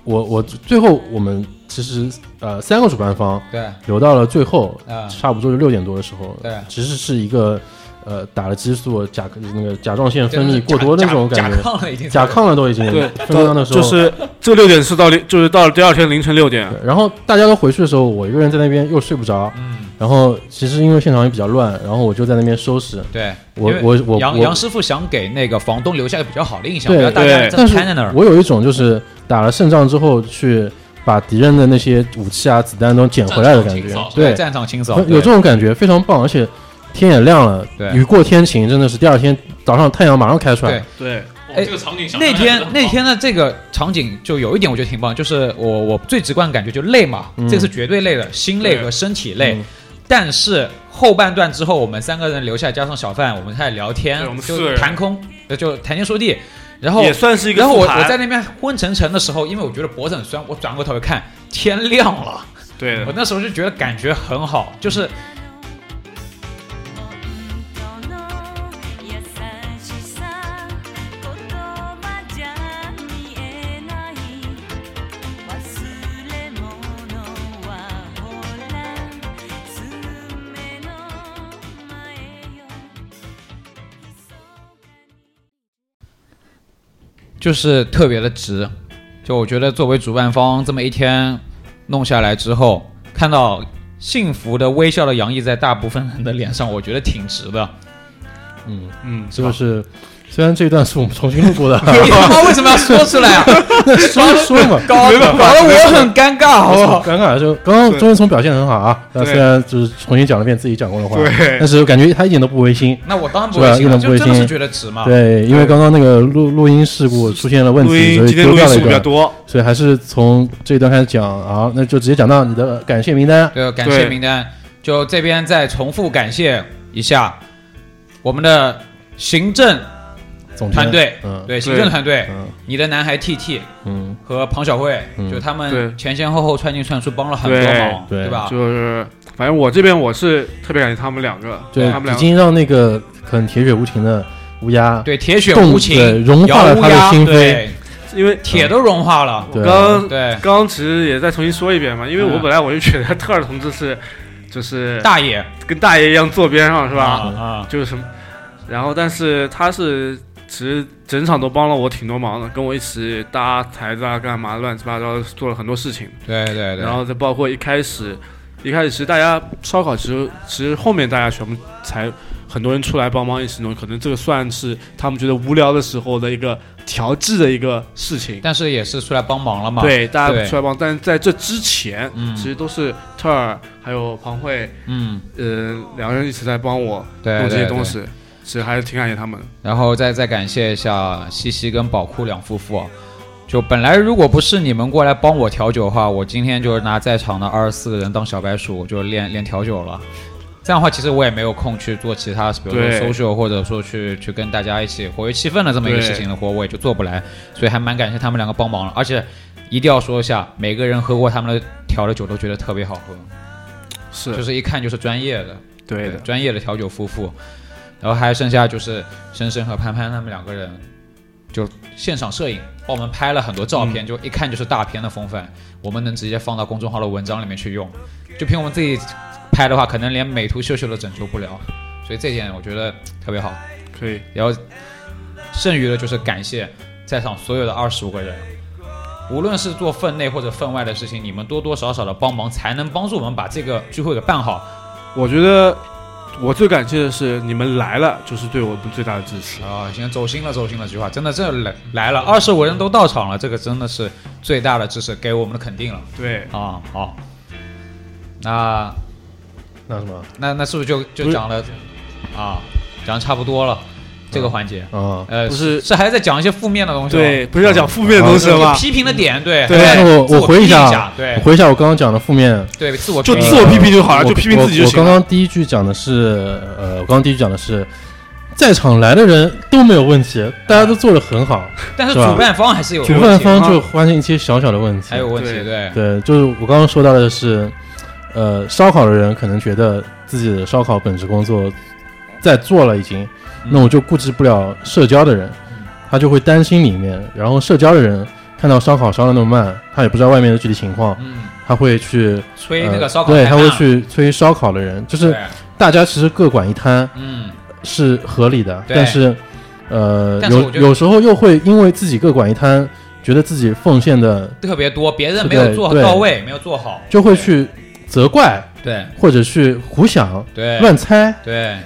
我我最后我们其实呃三个主办方对，留到了最后，啊，差不多就六点多的时候，对其实是一个呃打了激素甲那个甲状腺分泌过多的那种感觉，甲亢了已经。甲。亢了都已经对，分到那时候就是这六点是到凌，就是到了第二天凌晨六点。然后大家都回去的时候，我一个人在那边又睡不着，嗯，然后其实因为现场也比较乱，然后我就在那边收拾。对。我我我我杨杨师傅想给那个房东留下一个比较好的印象，对不要大家在那儿。我有一种就是打了胜仗之后去把敌人的那些武器啊、子弹都捡回来的感觉对，战场清扫，有这种感觉非常棒，而且天也亮了，对。雨过天晴，真的是第二天早上太阳马上开出来。对，对，哦哎这个场景想那天那天的这个场景就有一点我觉得挺棒，就是我我最直观的感觉就累嘛，嗯。这是绝对累的，心累和身体累。嗯。但是后半段之后，我们三个人留下，加上小范，我们开始聊天我们，四个就人。谈空，呃就谈天说地。然后也算是一个然后我我在那边昏沉沉的时候，因为我觉得脖子很酸，我转过头一看，天亮了。对。我那时候就觉得感觉很好，就是本就是特别的值。就我觉得作为主办方，这么一天弄下来之后，看到幸福的微笑的洋溢在大部分人的脸上，我觉得挺值的。嗯，嗯，是不是虽然这一段是我们重新录过的，你他妈为什么要说出来啊？说说嘛，搞 得搞得我很尴尬，好不好？尴尬。就刚刚对钟文聪表现得很好啊，虽然就是重新讲了遍自己讲过的话，对但是我感觉他一点都不违心。那我当然不是吧会信了，一点不会就真的是信觉得值嘛。对，因为刚刚那个录录音事故出现了问录题，所以丢掉了一段，多，所以还是从这一段开始讲啊，那就直接讲到你的感谢名单。对，感谢对名单，就这边再重复感谢一下我们的行政总团队，嗯。对行政团队，嗯。你的男孩 T T 嗯，和庞小慧，嗯。就他们前前后后串进串出帮了很多忙，对。吧？就是反正我这边我是特别感谢他们两个，对他们，两个已经让那个很铁血无情的乌鸦，对，铁血无情，融化了他的心扉。对，因为铁都融化了。我刚对，刚刚其实也再重新说一遍嘛，因为我嗯。本来我就觉得特尔同志是就是大爷。跟大爷一样坐边上是吧？啊啊，就是什么，然后但是他是其实整场都帮了我挺多忙的，跟我一起搭台子啊，干嘛乱七八糟做了很多事情，对对对，然后再包括一开始，一开始其实大家烧烤其实其实后面大家全部才很多人出来帮忙一起弄，可能这个算是他们觉得无聊的时候的一个调剂的一个事情。但是也是出来帮忙了嘛。，对，大家出来帮，但是在这之前，嗯。其实都是特尔还有庞慧，嗯，呃，两个人一起在帮我对弄这些对对。东西，其实还是挺感谢他们的。然后再再感谢一下西西跟宝库两夫妇啊。就本来如果不是你们过来帮我调酒的话，我今天就是拿在场的二十四个人当小白鼠，我就练练调酒了。这样的话，其实我也没有空去做其他，比如说对 social，或者说去去跟大家一起活跃气氛的这么一个事情的活，我也就做不来。所以还蛮感谢他们两个帮忙了，而且一定要说一下，每个人喝过他们的调的酒都觉得特别好喝，是，就是一看就是专业的。对的，专业的调酒夫妇，然后还剩下就是深深和潘潘他们两个人，就现场摄影帮我们拍了很多照片，就一看就是大片的风范，我们能直接放到公众号的文章里面去用，就凭我们自己拍的话，可能连美图秀秀都拯救不了，所以这点我觉得特别好。可以，然后剩余的就是感谢在场所有的二十五个人。无论是做分内或者分外的事情，你们多多少少的帮忙，才能帮助我们把这个聚会给办好。我觉得我最感谢的是你们来了，就是对我们最大的支持。啊，行，走心了，走心了，这句话真的，这来来了，二十五人都到场了，这个真的是最大的支持，给我们的肯定了。对，啊，好，那那什么？那那是不是就就讲了？啊，讲的差不多了这个环节，啊？呃，不是是还在讲一些负面的东西吗，对，不是要讲负面的东西了吗？批评的点，对，对那我我回忆一下下，对我回忆一下我刚刚讲的负面，对，自我批评就自我批评就好了，就批评自己就我。我刚。刚第一句讲的是，呃，我刚刚第一句讲的是，在场来的人都没有问题，大家都做的很好，但是主办方还是有主问题办方就啊发现一些小小的问题，还有问题，对对对，就是我刚刚说到的是，呃，烧烤的人可能觉得自己的烧烤本职工作在做了已经，那我就顾及不了社交的人，他就会担心里面，然后社交的人看到烧烤烧的那么慢，他也不知道外面的具体情况，嗯，他会去吹那个呃对，他会烧烤太慢了去催烧烤的人，就是大家其实各管一摊嗯，是合理的，但是呃，有有时候又会因为自己各管一摊，觉得自己奉献的特别多，别人没有做对对到位，没有做好，就会去责怪对或者去胡想对乱猜，对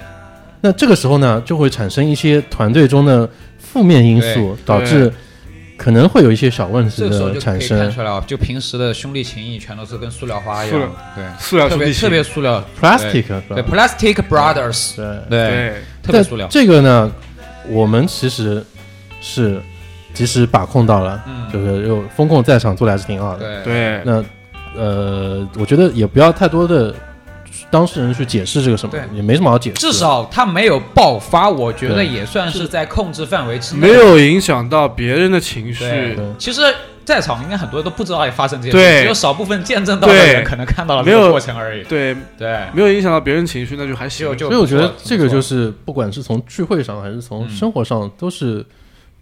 那这个时候呢，就会产生一些团队中的负面因素，导致可能会有一些小问题的产生。出来啊，就平时的兄弟情谊全都是跟塑料花一样，对，塑料兄弟情特别特别塑料。Plastic 是对？，plastic brothers，对。对，对，但特别塑料，这个呢，我们其实是及时把控到了，嗯，就是有风控在场做的还是挺好的。对。对，那呃，我觉得也不要太多的当事人去解释这个什么对，也没什么好解释。至少他没有爆发，我觉得也算是在控制范围之内，没有影响到别人的情绪。其实。在场应该很多人都不知道也发生这些事，对只有少部分见证到的人可能看到了这没有个过程而已。对，对，没有影响到别人情绪，那就还行。就就所以我觉得这个就是不管是从聚会上还是从嗯生活上，都是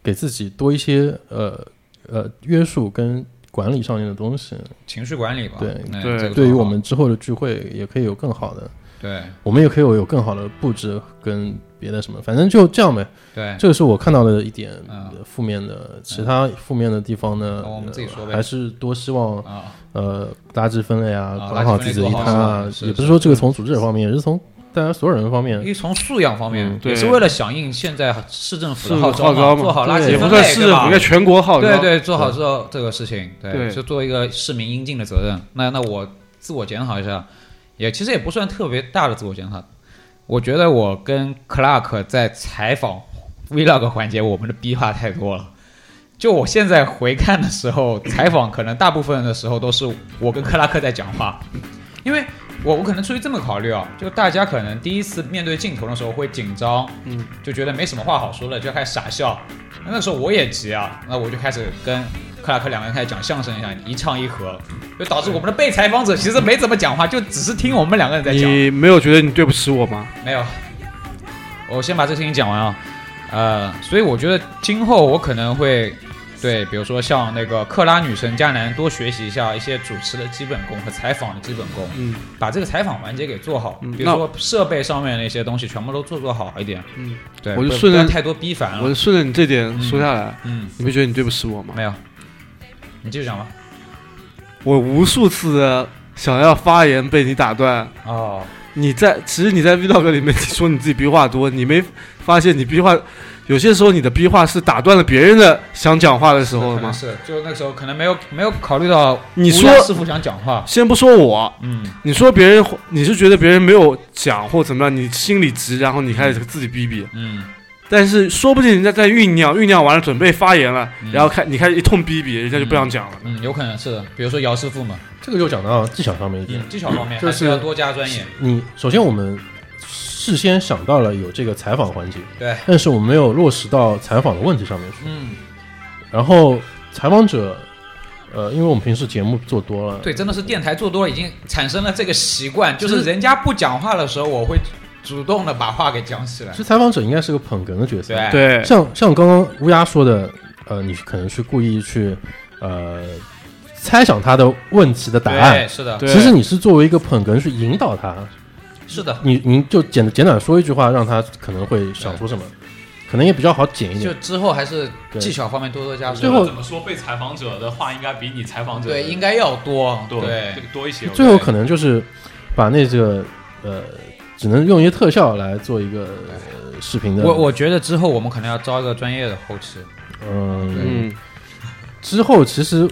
给自己多一些呃呃约束跟管理上面的东西。情绪管理吧。对对这个对于我们之后的聚会，也可以有更好的，对。我们也可以有有更好的布置跟别的什么，反正就这样呗。对。这个是我看到的一点负面的，其他负面的地方呢，那我们自己说呗。呃还是多希望啊，呃垃圾分类啊，啊管好自己的一摊啊也不是说这个从组织者方面，也是从大家所有人方面因，为从素养方面也是为了响应现在市政府的号召嘛，做好垃圾分类，算市政府，对吧应该？全国号召。对对，做好这这个事情，对，对就做一个市民应尽的责任。那那我自我检讨一下，也其实也不算特别大的自我检讨。我觉得我跟 Clark 在采访 Vlog 环节，我们的逼话太多了。就我现在回看的时候，采访可能大部分的时候都是我跟克拉克在讲话，因为我我可能出于这么考虑啊，就大家可能第一次面对镜头的时候会紧张，嗯，就觉得没什么话好说了，就开始傻笑。那那时候我也急啊，那我就开始跟克拉克两个人开始讲相声一样，一唱一和，就导致我们的被采访者其实没怎么讲话，就只是听我们两个人在讲。你没有觉得你对不起我吗？没有，我先把这事情讲完啊。呃，所以我觉得今后我可能会对，比如说像那个克拉女神迦南多学习一下一些主持的基本功和采访的基本功，嗯把这个采访环节给做好。嗯比如说设备上面那些东西全部都做做好一点。嗯，对，我就顺着太多逼烦了。我就顺着你这点说下来，嗯，你没觉得你对不起我吗？没有，你继续讲吧。我无数次的想要发言被你打断。哦，你在其实你在 vlog 里面说你自己逼话多，你没发现你逼话有些时候你的逼话是打断了别人的想讲话的时候了吗？是，就那时候可能没有没有考虑到你说师傅想讲话。先不说我，嗯，你说别人，你是觉得别人没有讲或怎么样，你心里急，然后你开始自己逼逼。嗯，但是说不定人家在酝酿，酝酿完了准备发言了，嗯然后开你开始一通逼逼，人家就不想讲了。嗯，有可能是的。比如说姚师傅嘛，这个就讲到技巧上面一点。嗯，技巧方面就是要多加钻研。你首先我们事先想到了有这个采访环节，对，但是我们没有落实到采访的问题上面去。嗯，然后采访者，呃，因为我们平时节目做多了，对，真的是电台做多了，已经产生了这个习惯，就是人家不讲话的时候，我会主动的把话给讲起来其。实采访者应该是个捧哏的角色。对对，像像刚刚乌鸦说的，呃，你可能去故意去呃猜想他的问题的答案对，，是的，对其实你是作为一个捧哏去引导他，是的。你你就简简短说一句话，让他可能会想说什么，可能也比较好剪一点就。之后还是技巧方面多多加最后怎么说？被采访者的话应该比你采访者对应该要多，多对多一些。最后可能就是把那个呃，只能用一些特效来做一个、呃视频的。我我觉得之后我们可能要招一个专业的后期，嗯，嗯，之后其实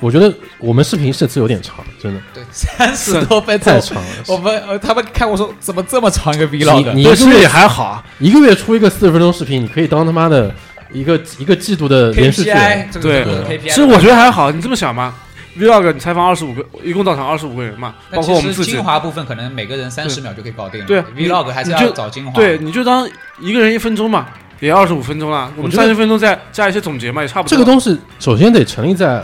我觉得我们视频设置有点长，真的对，三十多分钟，太长了。我们呃，他们看我说怎么这么长一个 vlog？你一个月对是也还好，一个月出一个四十分钟视频，你可以当他妈的一个一个季度的连续剧。KPI 对其实我觉得还好，你这么想嘛，vlog 你采访二十五个，一共到场二十五个人嘛，那包括我们精。华部分可能每个人三十秒就可以搞定了。对你，vlog 还是就要找精华。对，，你就当一个人一分钟嘛，也二十五分钟了。我们觉得三十分钟再加一些总结嘛，也差不多。这个东西首先得成立在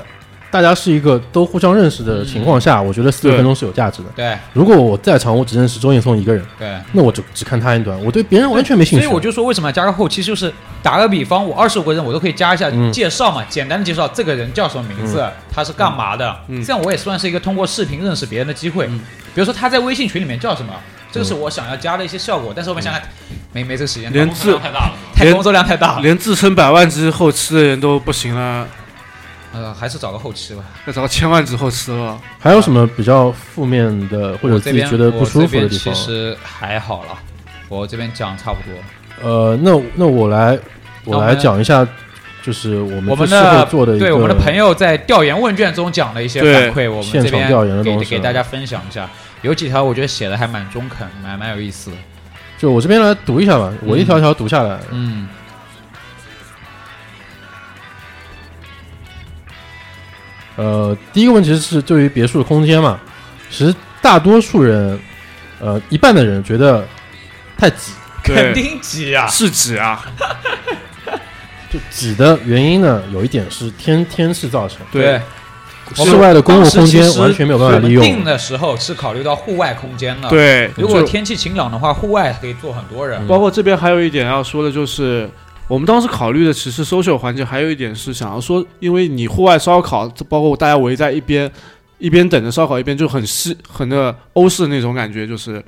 大家是一个都互相认识的情况下，我觉得四十分钟是有价值的。对如果我在场我只认识周岩松一个人，对。那我就只看他一段，我对别人完全没兴趣。所以我就说，为什么要加个后期？就是打个比方，我二十五个人，我都可以加一下嗯介绍嘛，简单的介绍这个人叫什么名字，他是干嘛的，嗯这样我也算是一个通过视频认识别人的机会。嗯比如说他在微信群里面叫什么，这个是我想要加的一些效果，但是我们想想，没没这个时间，连工作量太大了。连太工作量太大了，连自称百万级后期的人都不行了，呃，还是找个后期吧。要找个千万级后期了。还有什么比较负面的或者自己觉得不舒服的地方其？实还好了，我这边讲差不多。呃，那那我来我来讲一下，就是我们我们这事后的做的对我们的朋友在调研问卷中讲的一些反馈，我们现场这边调研的东西给给大家分享一下。有几条我觉得写的还蛮中肯，蛮蛮有意思的。就我这边来读一下吧，我一条条读下来。嗯呃，第一个问题是对于别墅的空间嘛，其实大多数人，呃，一半的人觉得太挤，肯，定挤啊！是挤啊，就挤的原因呢，有一点是天天气造成，对，室外的公共空间完全没有办法利用。定的时候是考虑到户外空间的。，对。如果天气晴朗的话，户外可以坐很多人。嗯包括这边还有一点要说的就是，我们当时考虑的其实 social 环节还有一点是想要说，因为你户外烧烤，包括大家围在一边，一边等着烧烤，一边就很西很的欧式那种感觉，就是，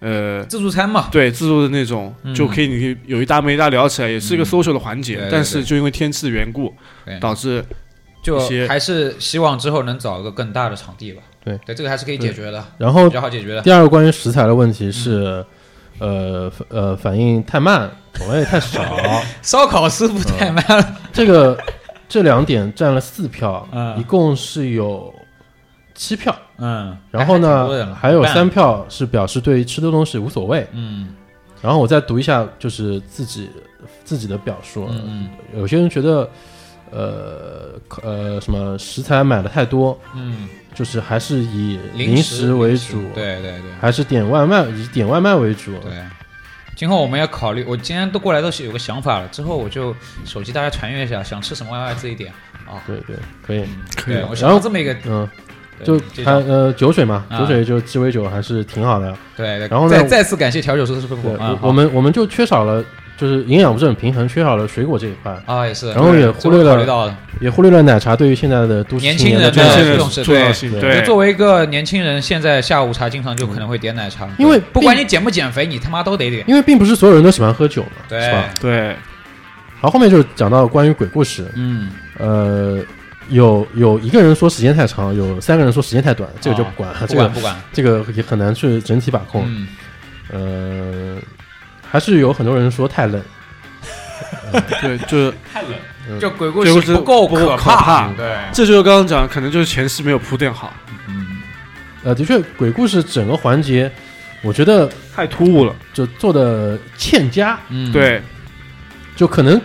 呃。自助餐嘛，对自助的那种，嗯就可以你可以有一搭没一搭聊起来，也是一个嗯 social 的环节。对对但是就因为天气的缘故，导致就还是希望之后能找一个更大的场地吧。对对，这个还是可以解决的，然后比较好解决的。第二个关于食材的问题是，呃反呃反应太慢，种类太少，烧烤师傅太慢了，这个这两点占了四票，嗯。一共是有七票。嗯，然后呢，还有三票是表示对吃的东西无所谓。嗯。然后我再读一下，就是自己自己的表述。嗯有些人觉得，呃呃，什么食材买的太多，嗯，就是还是以零零食为主，对对对还是点外卖以点外卖为主。对。今后我们要考虑，我今天都过来都是有个想法了，之后我就手机大家传阅一下，想吃什么外卖自己点啊。对对，可以。对，可以啊我想到这么一个，嗯，就还呃酒水嘛，啊酒水就鸡尾酒还是挺好的。对对，然后呢再再次感谢调酒师师傅对，啊我，我们我们就缺少了，就是营养不是很平衡，缺少了水果这一块，啊也是，然后也忽略了。也忽略了奶茶对于现在的都市年轻人的的重要性。对作为一个年轻人，现在下午茶经常就可能会点奶茶，因为不管你减不减肥，你他妈都得点。因为并不是所有人都喜欢喝酒嘛，对。是吧？对，好后后面就讲到关于鬼故事，嗯，呃，有有一个人说时间太长，有三个人说时间太短，这个就不管了，不这个管不管，这个也很难去整体把控。嗯，呃，还是有很多人说太冷，对，就是太冷，就鬼故事事不够不够可怕。怕，对，这就是刚刚讲，可能就是前期没有铺垫好，呃，的确，鬼故事整个环节，我觉得太突兀了。就做的欠佳，嗯，对，就可能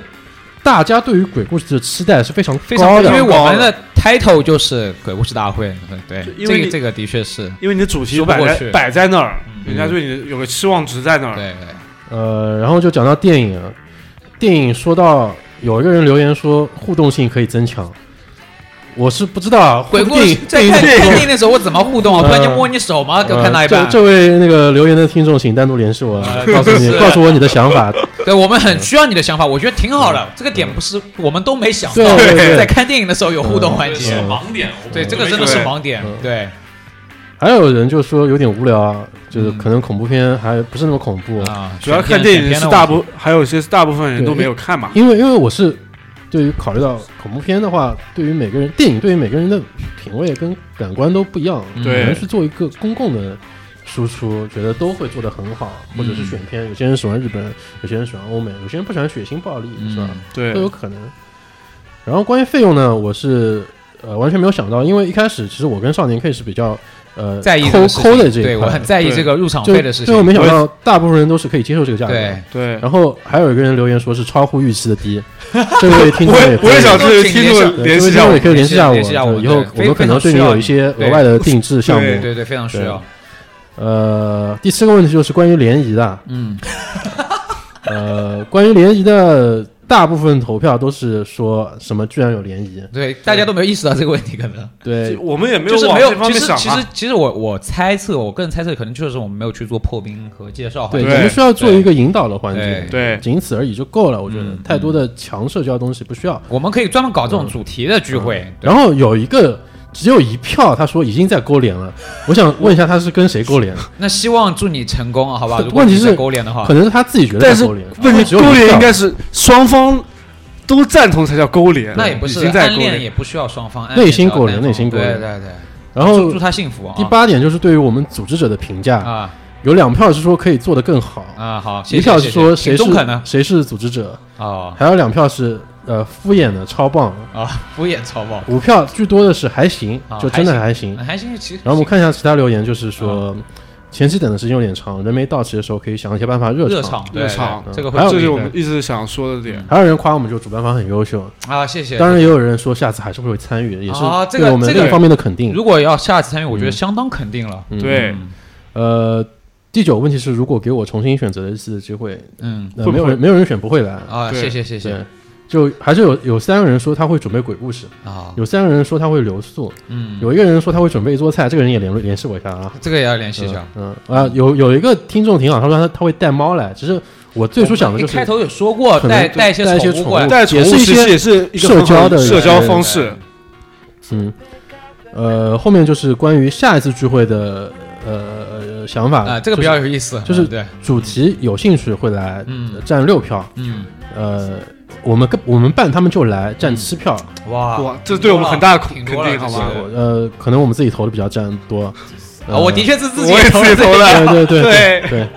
大家对于鬼故事的期待是非常非常高的，因为我们的 title 就是鬼故事大会，对，因为这个这个的确是，因为你的主题摆在摆在那儿，嗯。人家对你有个期望值在那儿。对对，呃，然后就讲到电影，电影说到有一个人留言说互动性可以增强，我是不知道啊，鬼故事在看电影电影的时候，我怎么互动啊？我突然间呃摸你手吗？给我呃看到一半。这这位那个留言的听众，请单独联系我，呃告诉你，告诉我你的想法。对我们很需要你的想法，我觉得挺好的。这个点不是我们都没想到，在看电影的时候有互动环是节，盲点。对，这个真的是盲点嗯。对还有人就说有点无聊啊，就是嗯。可能恐怖片还不是那么恐怖，啊，主要看电影是大部，还有一些是大部分人都没有看嘛。因为因为我是对于考虑到恐怖片的话，对于每个人电影对于每个人的品味跟感官都不一样，嗯。对。可能是做一个公共的输出，觉得都会做得很好，或者是选片，有些人喜欢日本，有些人喜欢欧美，有些人不喜欢血腥暴力，是吧？嗯对。都，有可能。然后关于费用呢，我是呃完全没有想到，因为一开始其实我跟少年 K 是比较呃在意这抠个事情抠的这一块，对我很在意这个入场就费的事最后没。想到大部分人都是可以接受这个价格。对，对，然后还有一个人留言说是超乎预期的低，这位听众我也可以也我也想去听请联系众联系一下我对这位听众也。可以联系一下我，联系一下我就以后对我们可能对你有一些额外的定制项目。对对对，非常需要。呃，第四个问题就是关于联谊的，嗯，呃，关于联谊的大部分投票都是说什么居然有联谊，对，大家都没有意识到这个问题，可能对，我们也没就是没有往这。方其实其实。其实我我猜测，我个人猜测，可能就是我们没有去做破冰和介绍。对，对我们需要做一个引导的环节对，仅此而已就够了。我觉得嗯太多的强社交东西不需要。我们可以专门搞这种主题的聚会。然后有一个只有一票，他说已经在勾连了，我想问一下他是跟谁勾连？那希望祝你成功啊，好吧？如果问题是勾连的话可，能是他自己觉得但是在勾连，问题只有勾连票应该是双方都赞同才叫勾连，那也不是在暗恋，勾连。也不需要双方内心勾连内心勾连对对对。然后祝祝他幸福啊！第八点就是对于我们组织者的评价，啊有两票是说可以做得更好，啊好，谢一票是说谁是谁是组织者，哦还有两票是呃敷衍的超棒，啊，敷衍超棒，五票居多的是还行啊，就真的还还行。还行，其实然后我们看一下其他留言，就是说前期等的时间有点长，人没到齐的时候可以想一些办法热热场。热场对这个还有会注意这是我们一直想说的点。还有人夸我们就主办方很优秀，啊，谢谢。当然也有人说下次还是会参与，也是我们这一方面的肯定。如果要下次参与，我觉得嗯相当肯定了。嗯对，嗯呃，第九个问题是，如果给我重新选择一次的机会，嗯呃会不会没有人没有人选不会来。啊，谢谢谢谢对，就还是有有三个人说他会准备鬼故事，啊，有三个人说他会留宿，嗯，有一个人说他会准备一桌菜，这个人也联联系我一下啊。这个也要联系一下。嗯嗯。啊，有有一个听众挺好，他说他他会带猫来，其实我最初想的就是一开头有说过带带一些带一些宠物过来，带宠物也是一些其实也是一个社交的社交方式。嗯。呃后面就是关于下一次聚会的呃呃想法啊，这个比较有意思，就是嗯对，主题有兴趣会来，占六票，嗯。呃我们跟我们办他们就来占吃票，哇。哇，这对我们很大的肯挺多了。肯定，好吗呃，可能我们自己投的比较占多。啊，呃我的确是自己投自己投的，对。对对对对，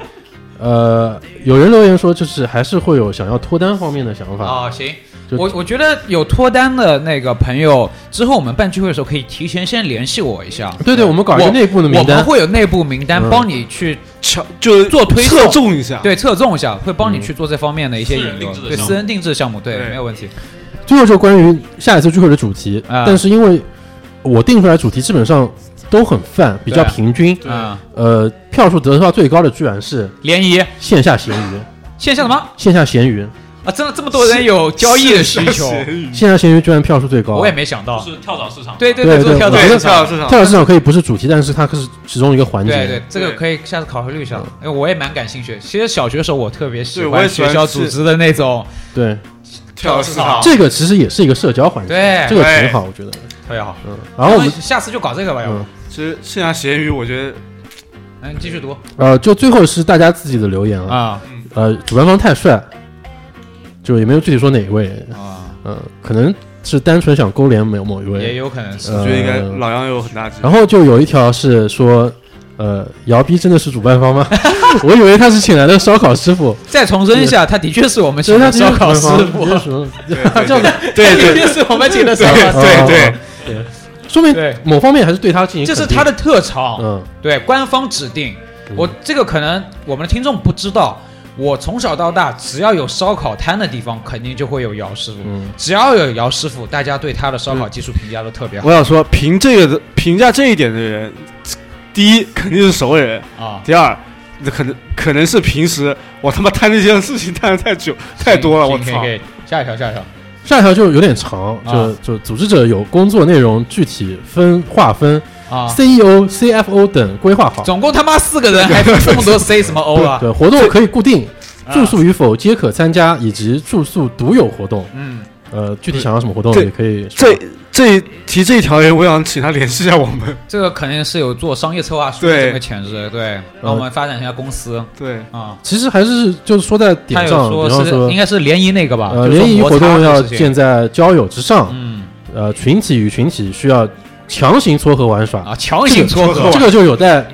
呃，有人留言说，就是还是会有想要脱单方面的想法。啊，行，就我我觉得有脱单的那个朋友，之后我们办聚会的时候可以提前先联系我一下。对对，我们搞一个内部的名单。我们。会有内部名单嗯。帮你去敲就做推送。侧重一下，对侧重一下，会帮你嗯。去做这方面的一些私人引流定制，的项目。对私人定制项目，对，对。没有问题。最后就关于下一次聚会的主题，啊。但是因为我定出来主题基本上都很泛，比较平均。呃，票数得到最高的居然是联谊。线下闲鱼，线下什么线下闲鱼，啊？真的这么多人有交易的需求，线下闲鱼居然票数最高。我也没想到。是跳蚤市场。对对对跳蚤对市场。跳蚤市场，跳蚤市场可以不是主题，但是它是其中一个环节。对对，这个可以下次考虑一下，因为我也蛮感兴趣。其实小学的时候我特别喜欢对我也喜欢学校组织的那种对跳蚤市场，这个其实也是一个社交环节，对这个挺好，我觉得。特别好。嗯，然后我们下次就搞这个吧，要不嗯其实线下闲鱼，我觉得嗯，继续读呃，就最后是大家自己的留言啊，啊呃，主办方太帅，就也没有具体说哪一位，啊，嗯，可能是单纯想勾连某某一位。也，有可能是。呃我觉得应该老杨有很大机会。然后就有一条是说。呃，姚逼真的是主办方吗？我以为他是请来的烧烤师傅，再重申一下，他的确是我们请的烧烤师傅？对 这样子对的对确是我们请的烧烤师对对对对，说明某方面还是对他进行，这是他的特长，嗯。对，官方指定。我这个可能我们的听众不知道，我从小到大只要有烧烤摊的地方，肯定就会有姚师傅。嗯，只要有姚师傅，大家对他的烧烤技术评价都特别好我想说，评这个的评价这一点的人，第一肯定是熟人，啊。第二，那可能可能是平时我他妈摊这件事情摊的太久太多了，我操行可以可！以，下一条下一条下一条就有点长，就啊就组织者有工作内容具体分划分啊，，CEO、CFO 等规划好。总共他妈四个人，还分这么多 C 什么 O 啊？对，活动可以固定，啊住宿与否皆可参加，以及住宿独有活动。嗯，呃，具体想要什么活动也可以。这这提这一条人，我想请他联系一下我们。这个肯定是有做商业策划书的这个潜质，对，让我们发展一下公司对，啊。其实还是就是说在点上，比说是方说应该是联谊那个吧？呃，联谊活动要建在交友之上，嗯呃，群体与群体需要强行撮合玩耍，啊，强行撮合，这个就有待。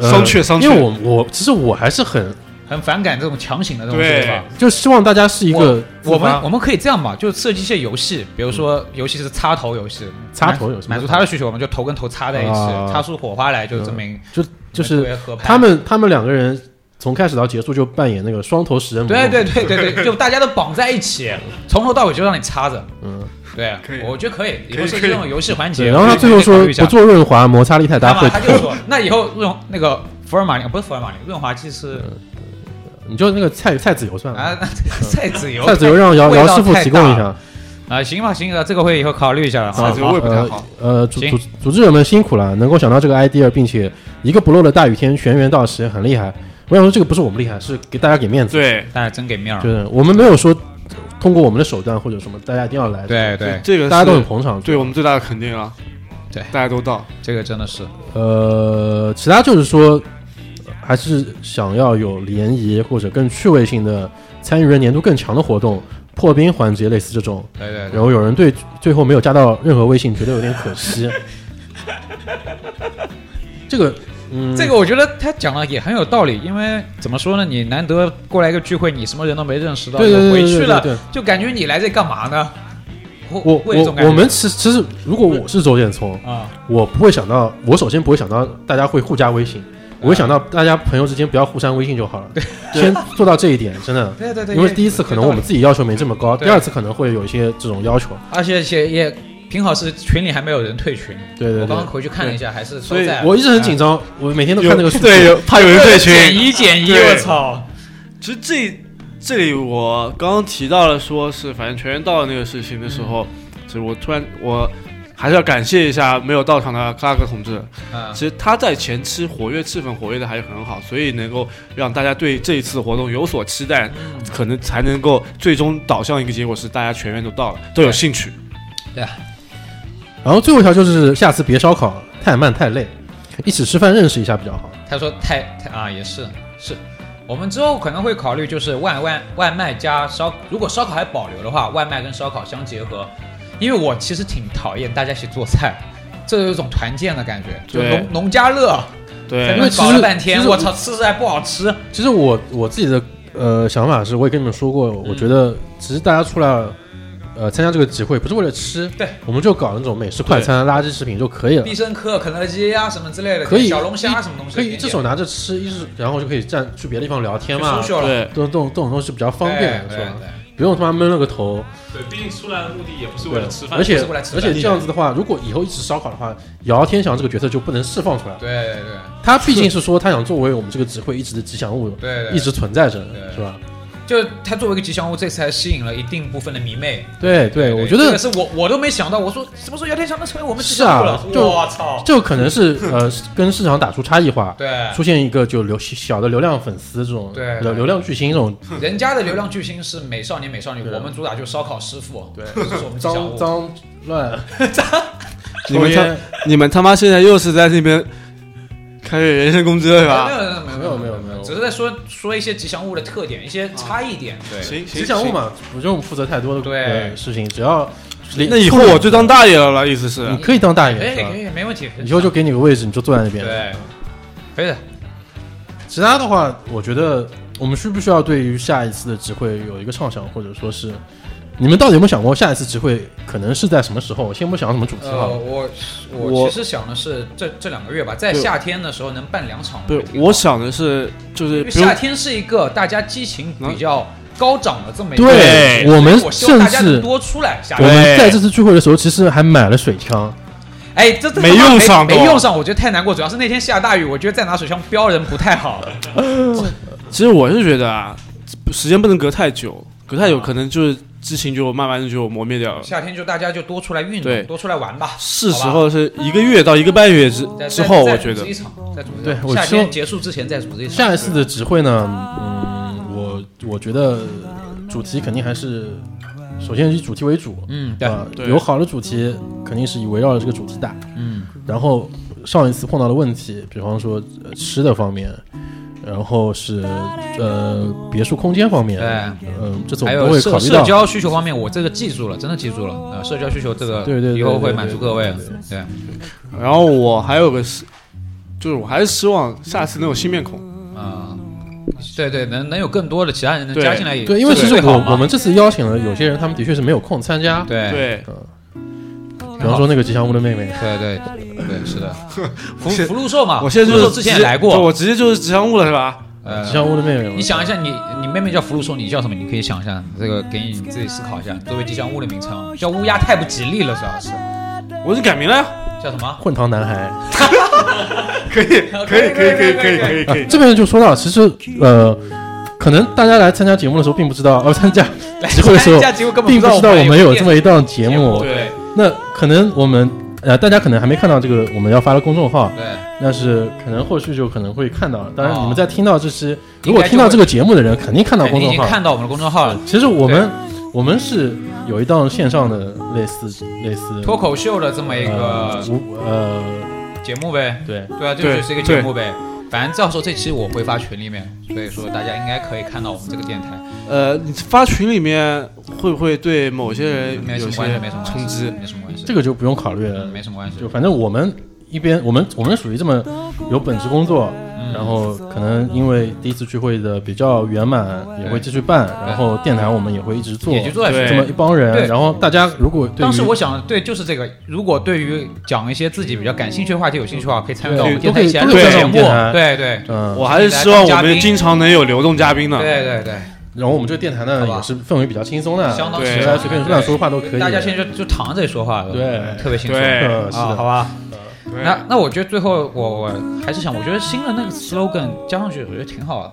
呃 商榷商榷。因为我我其实我还是很很反感这种强行的东西，对。对吧？就希望大家是一个我们我们可以这样吧，就设计一些游戏，比如说游戏是插头游戏，插头游戏满足他的需求，我们就头跟头插在一起啊，擦出火花来，就证明就就是他们他们两个人从开始到结束就扮演那个双头食人魔。对对对对对，就大家都绑在一起，从头到尾就让你插着。嗯，对 可以，我觉得可以，以后可以可以设计这种游戏环节。然后他最后说不做润滑，摩擦力太大他就说，那以后润那个福尔马林不是福尔马林，润滑剂是你就那个菜菜籽油算了，啊，菜籽油，菜籽油让姚姚师傅提供一下。啊，行吧行吧，这个会以后考虑一下了。好菜籽油味不太好。呃，组行组组织者们辛苦了，能够想到这个 idea，并且一个不漏的大雨天全员到齐，很厉害。我想说，这个不是我们厉害，是给大家给面子。对，大家真给面儿。就是我们没有说通过我们的手段或者什么，大家一定要来。，对对，这个大家都很捧场。对我们最大的肯定啊。对大家都到。这个真的是呃，其他就是说，还是想要有联谊或者更趣味性的、参与人粘度更强的活动，破冰环节类似这种。对对对然后有人对最后没有加到任何微信，觉得有点可惜。这个，嗯，这个我觉得他讲的也很有道理，因为怎么说呢，你难得过来一个聚会，你什么人都没认识到，对对对回去了就感觉你来这干嘛呢？会我我我们其实其实，如果我是周建聪，啊，我不会想到，我首先不会想到大家会互加微信，我会想到大家朋友之间不要互删微信就好了。先做到这一点，真的。对对对，因为第一次可能我们自己要求没这么高，第二次可能会有一些这种要求。而且且也平好是群里还没有人退群，对对对，我刚刚回去看了一下，还是都所以在。我一直很紧张，我每天都看那个数字。对，有怕有人退群。减一减一，对我操！其实这这里我刚刚提到了，说是反正全员到了那个事情的时候，其实我突然我还是要感谢一下没有到场的克拉克同志。嗯，其实他在前期活跃气氛活跃的还是很好，所以能够让大家对这一次活动有所期待，可能才能够最终导向一个结果是大家全员都到了，都有兴趣。然后最后一条就是下次别烧烤，太慢太累，一起吃饭认识一下比较好。他说太太啊，也是是，我们之后可能会考虑，就是外外外卖加烧，如果烧烤还保留的话，外卖跟烧烤相结合。因为我其实挺讨厌大家一起做菜，这有一种团建的感觉，就农农家乐，对因为搞了半天，我操，吃着还不好吃。其实我我自己的呃想法是，我也跟你们说过，我觉得其实大家出来呃参加这个集会不是为了吃，对，我们就搞那种美式快餐、垃圾食品就可以了。必胜客、肯德基呀、什么之类的，可以小龙虾什么东西，可以一只手拿着吃，一只然后就可以站去别的地方聊天嘛，对，这种这种这种东西比较方便，是吧？不用他妈闷了个头，对，毕竟出来的目的也不是为了吃，饭，而且而且这样子的话，如果以后一直烧烤的话，姚天祥这个角色就不能释放出来。对对对他毕竟是说他想作为我们这个集会一直的吉祥物，对对，一直存在着，是吧？就它作为一个吉祥物，这次还吸引了一定部分的迷妹。对对，我觉得个是我我都没想到，我说什么时候姚天祥能成为我们吉是啊祥物了？就我操！就可能是 呃跟市场打出差异化，对，出现一个就流小的流量粉丝这种对。流流量巨星这种。人家的流量巨星是美少年美少女，我们主打就是烧烤师傅，对。这是我们吉祥物。脏脏乱。脏。你们他你们他妈现在又是在那边开始人身攻击了是没吧？有没有没有没有没有没有只是在说说一些吉祥物的特点，一些差异点。对，行吉祥物，嘛，不用负责太多的对呃事情，只要那以后我就当大爷了了，意思是你可以当大爷可以可以没问题。以后就给你个位置，你就坐在那边。对，可以的。其他的话，我觉得我们需不需要对于下一次的集会有一个畅想，或者说是你们到底有没有想过下一次集会可能是在什么时候？先不想什么主题呃，哈，我我我其实想的是这这两个月吧，在夏天的时候能办两场，不是觉得挺好我想的是就是因为夏天是一个大家激情比较高涨的这么一个，对我们我希望大家甚至能多出来。我们在这次聚会的时候，其实还买了水枪。哎，这这没用上过没用上，我觉得太难过。主要是那天下大雨，我觉得再拿水枪标人不太好。其实我是觉得啊，时间不能隔太久，隔太久可能就是激情就慢慢就磨灭掉了。夏天就大家就多出来运动，多出来玩吧。是时候是一个月到一个半月之之后，我觉得再组织一场，再组织一对我希望天结束之前再组织一场。下一次的集会呢，嗯，我我觉得主题肯定还是首先以主题为主，嗯，对，有好的主题肯定是以围绕着这个主题打。嗯，然后上一次碰到的问题，比方说、呃吃的方面，然后是呃别墅空间方面，对。嗯，这次我还们都有社社会考虑到。交需求方面，我这个记住了，真的记住了。呃，社交需求这个对对对以后会满足各位。对，然后我还有个是，就是我还是希望下次能有新面孔。啊，对对，能能有更多的其他人能加进来也，对，因为其实我我们这次邀请了有些人，他们的确是没有空参加，对对，比方说那个吉祥物的妹妹，对对对，是的，福福禄寿嘛，我现在就是之前也来过。我直接就是吉祥物了是吧？呃吉祥物的妹妹，你想一下，你你妹妹叫福禄寿，你叫什么？你可以想一下，这个给你自己思考一下。作为吉祥物的名称，叫乌鸦太不吉利了，主要是我已经改名了呀，叫什么？混糖男孩。可以可以可以可以可以可以可以。这边就说到，其实呃，可能大家来参加节目的时候并不知道，呃，参加集会的时候并不知道我们有这么一档节节目。对，那可能我们呃，大家可能还没看到这个我们要发的公众号，对，但是可能后续就可能会看到。当然，哦你们在听到这期，如果听到这个节目的人，肯定看到肯定已经公众号。看到我们的公众号了。其实我们我们是有一档线上的类似类似脱口秀的这么一呃个无呃节目呗，对对啊，这对就是一个节目呗。反正到时候这期我会发群里面，所以说大家应该可以看到我们这个电台。呃，你发群里面会不会对某些人有什么关系，没什么关系，冲击？没什么关系，这个就不用考虑了嗯。没什么关系。就反正我们一边我们我们属于这么有本职工作，嗯然后可能因为第一次聚会的比较圆满，也会继续办，然后电台我们也会一直做，也就做下去对这么一帮人，然后大家如果对当时我想对，就是这个。如果对于讲一些自己比较感兴趣的话题有兴趣的话，可以参与到我们对电台一起来都可以做节目对对嗯，我还是希望我们经常能有流动嘉宾的。对对对，然后我们这个电台呢也是氛围比较轻松的，对相当轻松大家随便乱说话都可以。大家现在就就躺在这里说话，对特别轻松。是的好吧。对。那那我觉得最后我我还是想，我觉得新的那个 slogan 加上去，我觉得挺好的。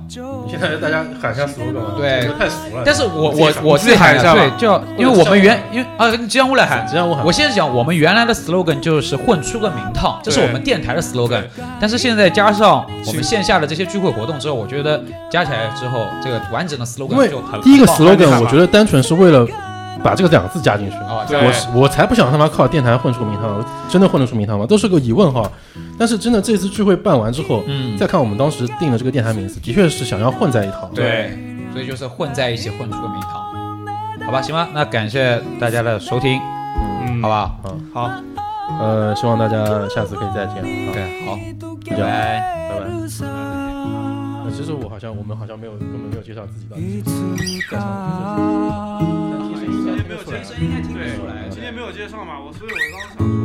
现在大家喊一下 slogan 嘛，对这个太俗了。但是我我我自己喊一下吧。对，就因为我们原因为啊，吉祥物来喊，吉祥物喊我现在讲，我们原来的 slogan 就是混出个名堂，这是我们电台的 slogan。但是现在加上我们线下的这些聚会活动之后，我觉得加起来之后，这个完整的 slogan 因为就很第一个 slogan 我觉得单纯是为了把这个两个字加进去。哦，对我我才不想他妈靠电台混出名堂，真的混得出名堂吗？都是个疑问哈。但是真的这次聚会办完之后，嗯再看我们当时定的这个电台名字，的确是想要混在一堂。对，所以就是混在一起混出个名堂，好吧，行吧，那感谢大家的收听，嗯，好，吧，嗯好，呃，希望大家下次可以再见。好，对，好，就这样，拜。拜拜。那其实我好像我们好像没有根本没有介绍自己到上吧，我所以我就刚想。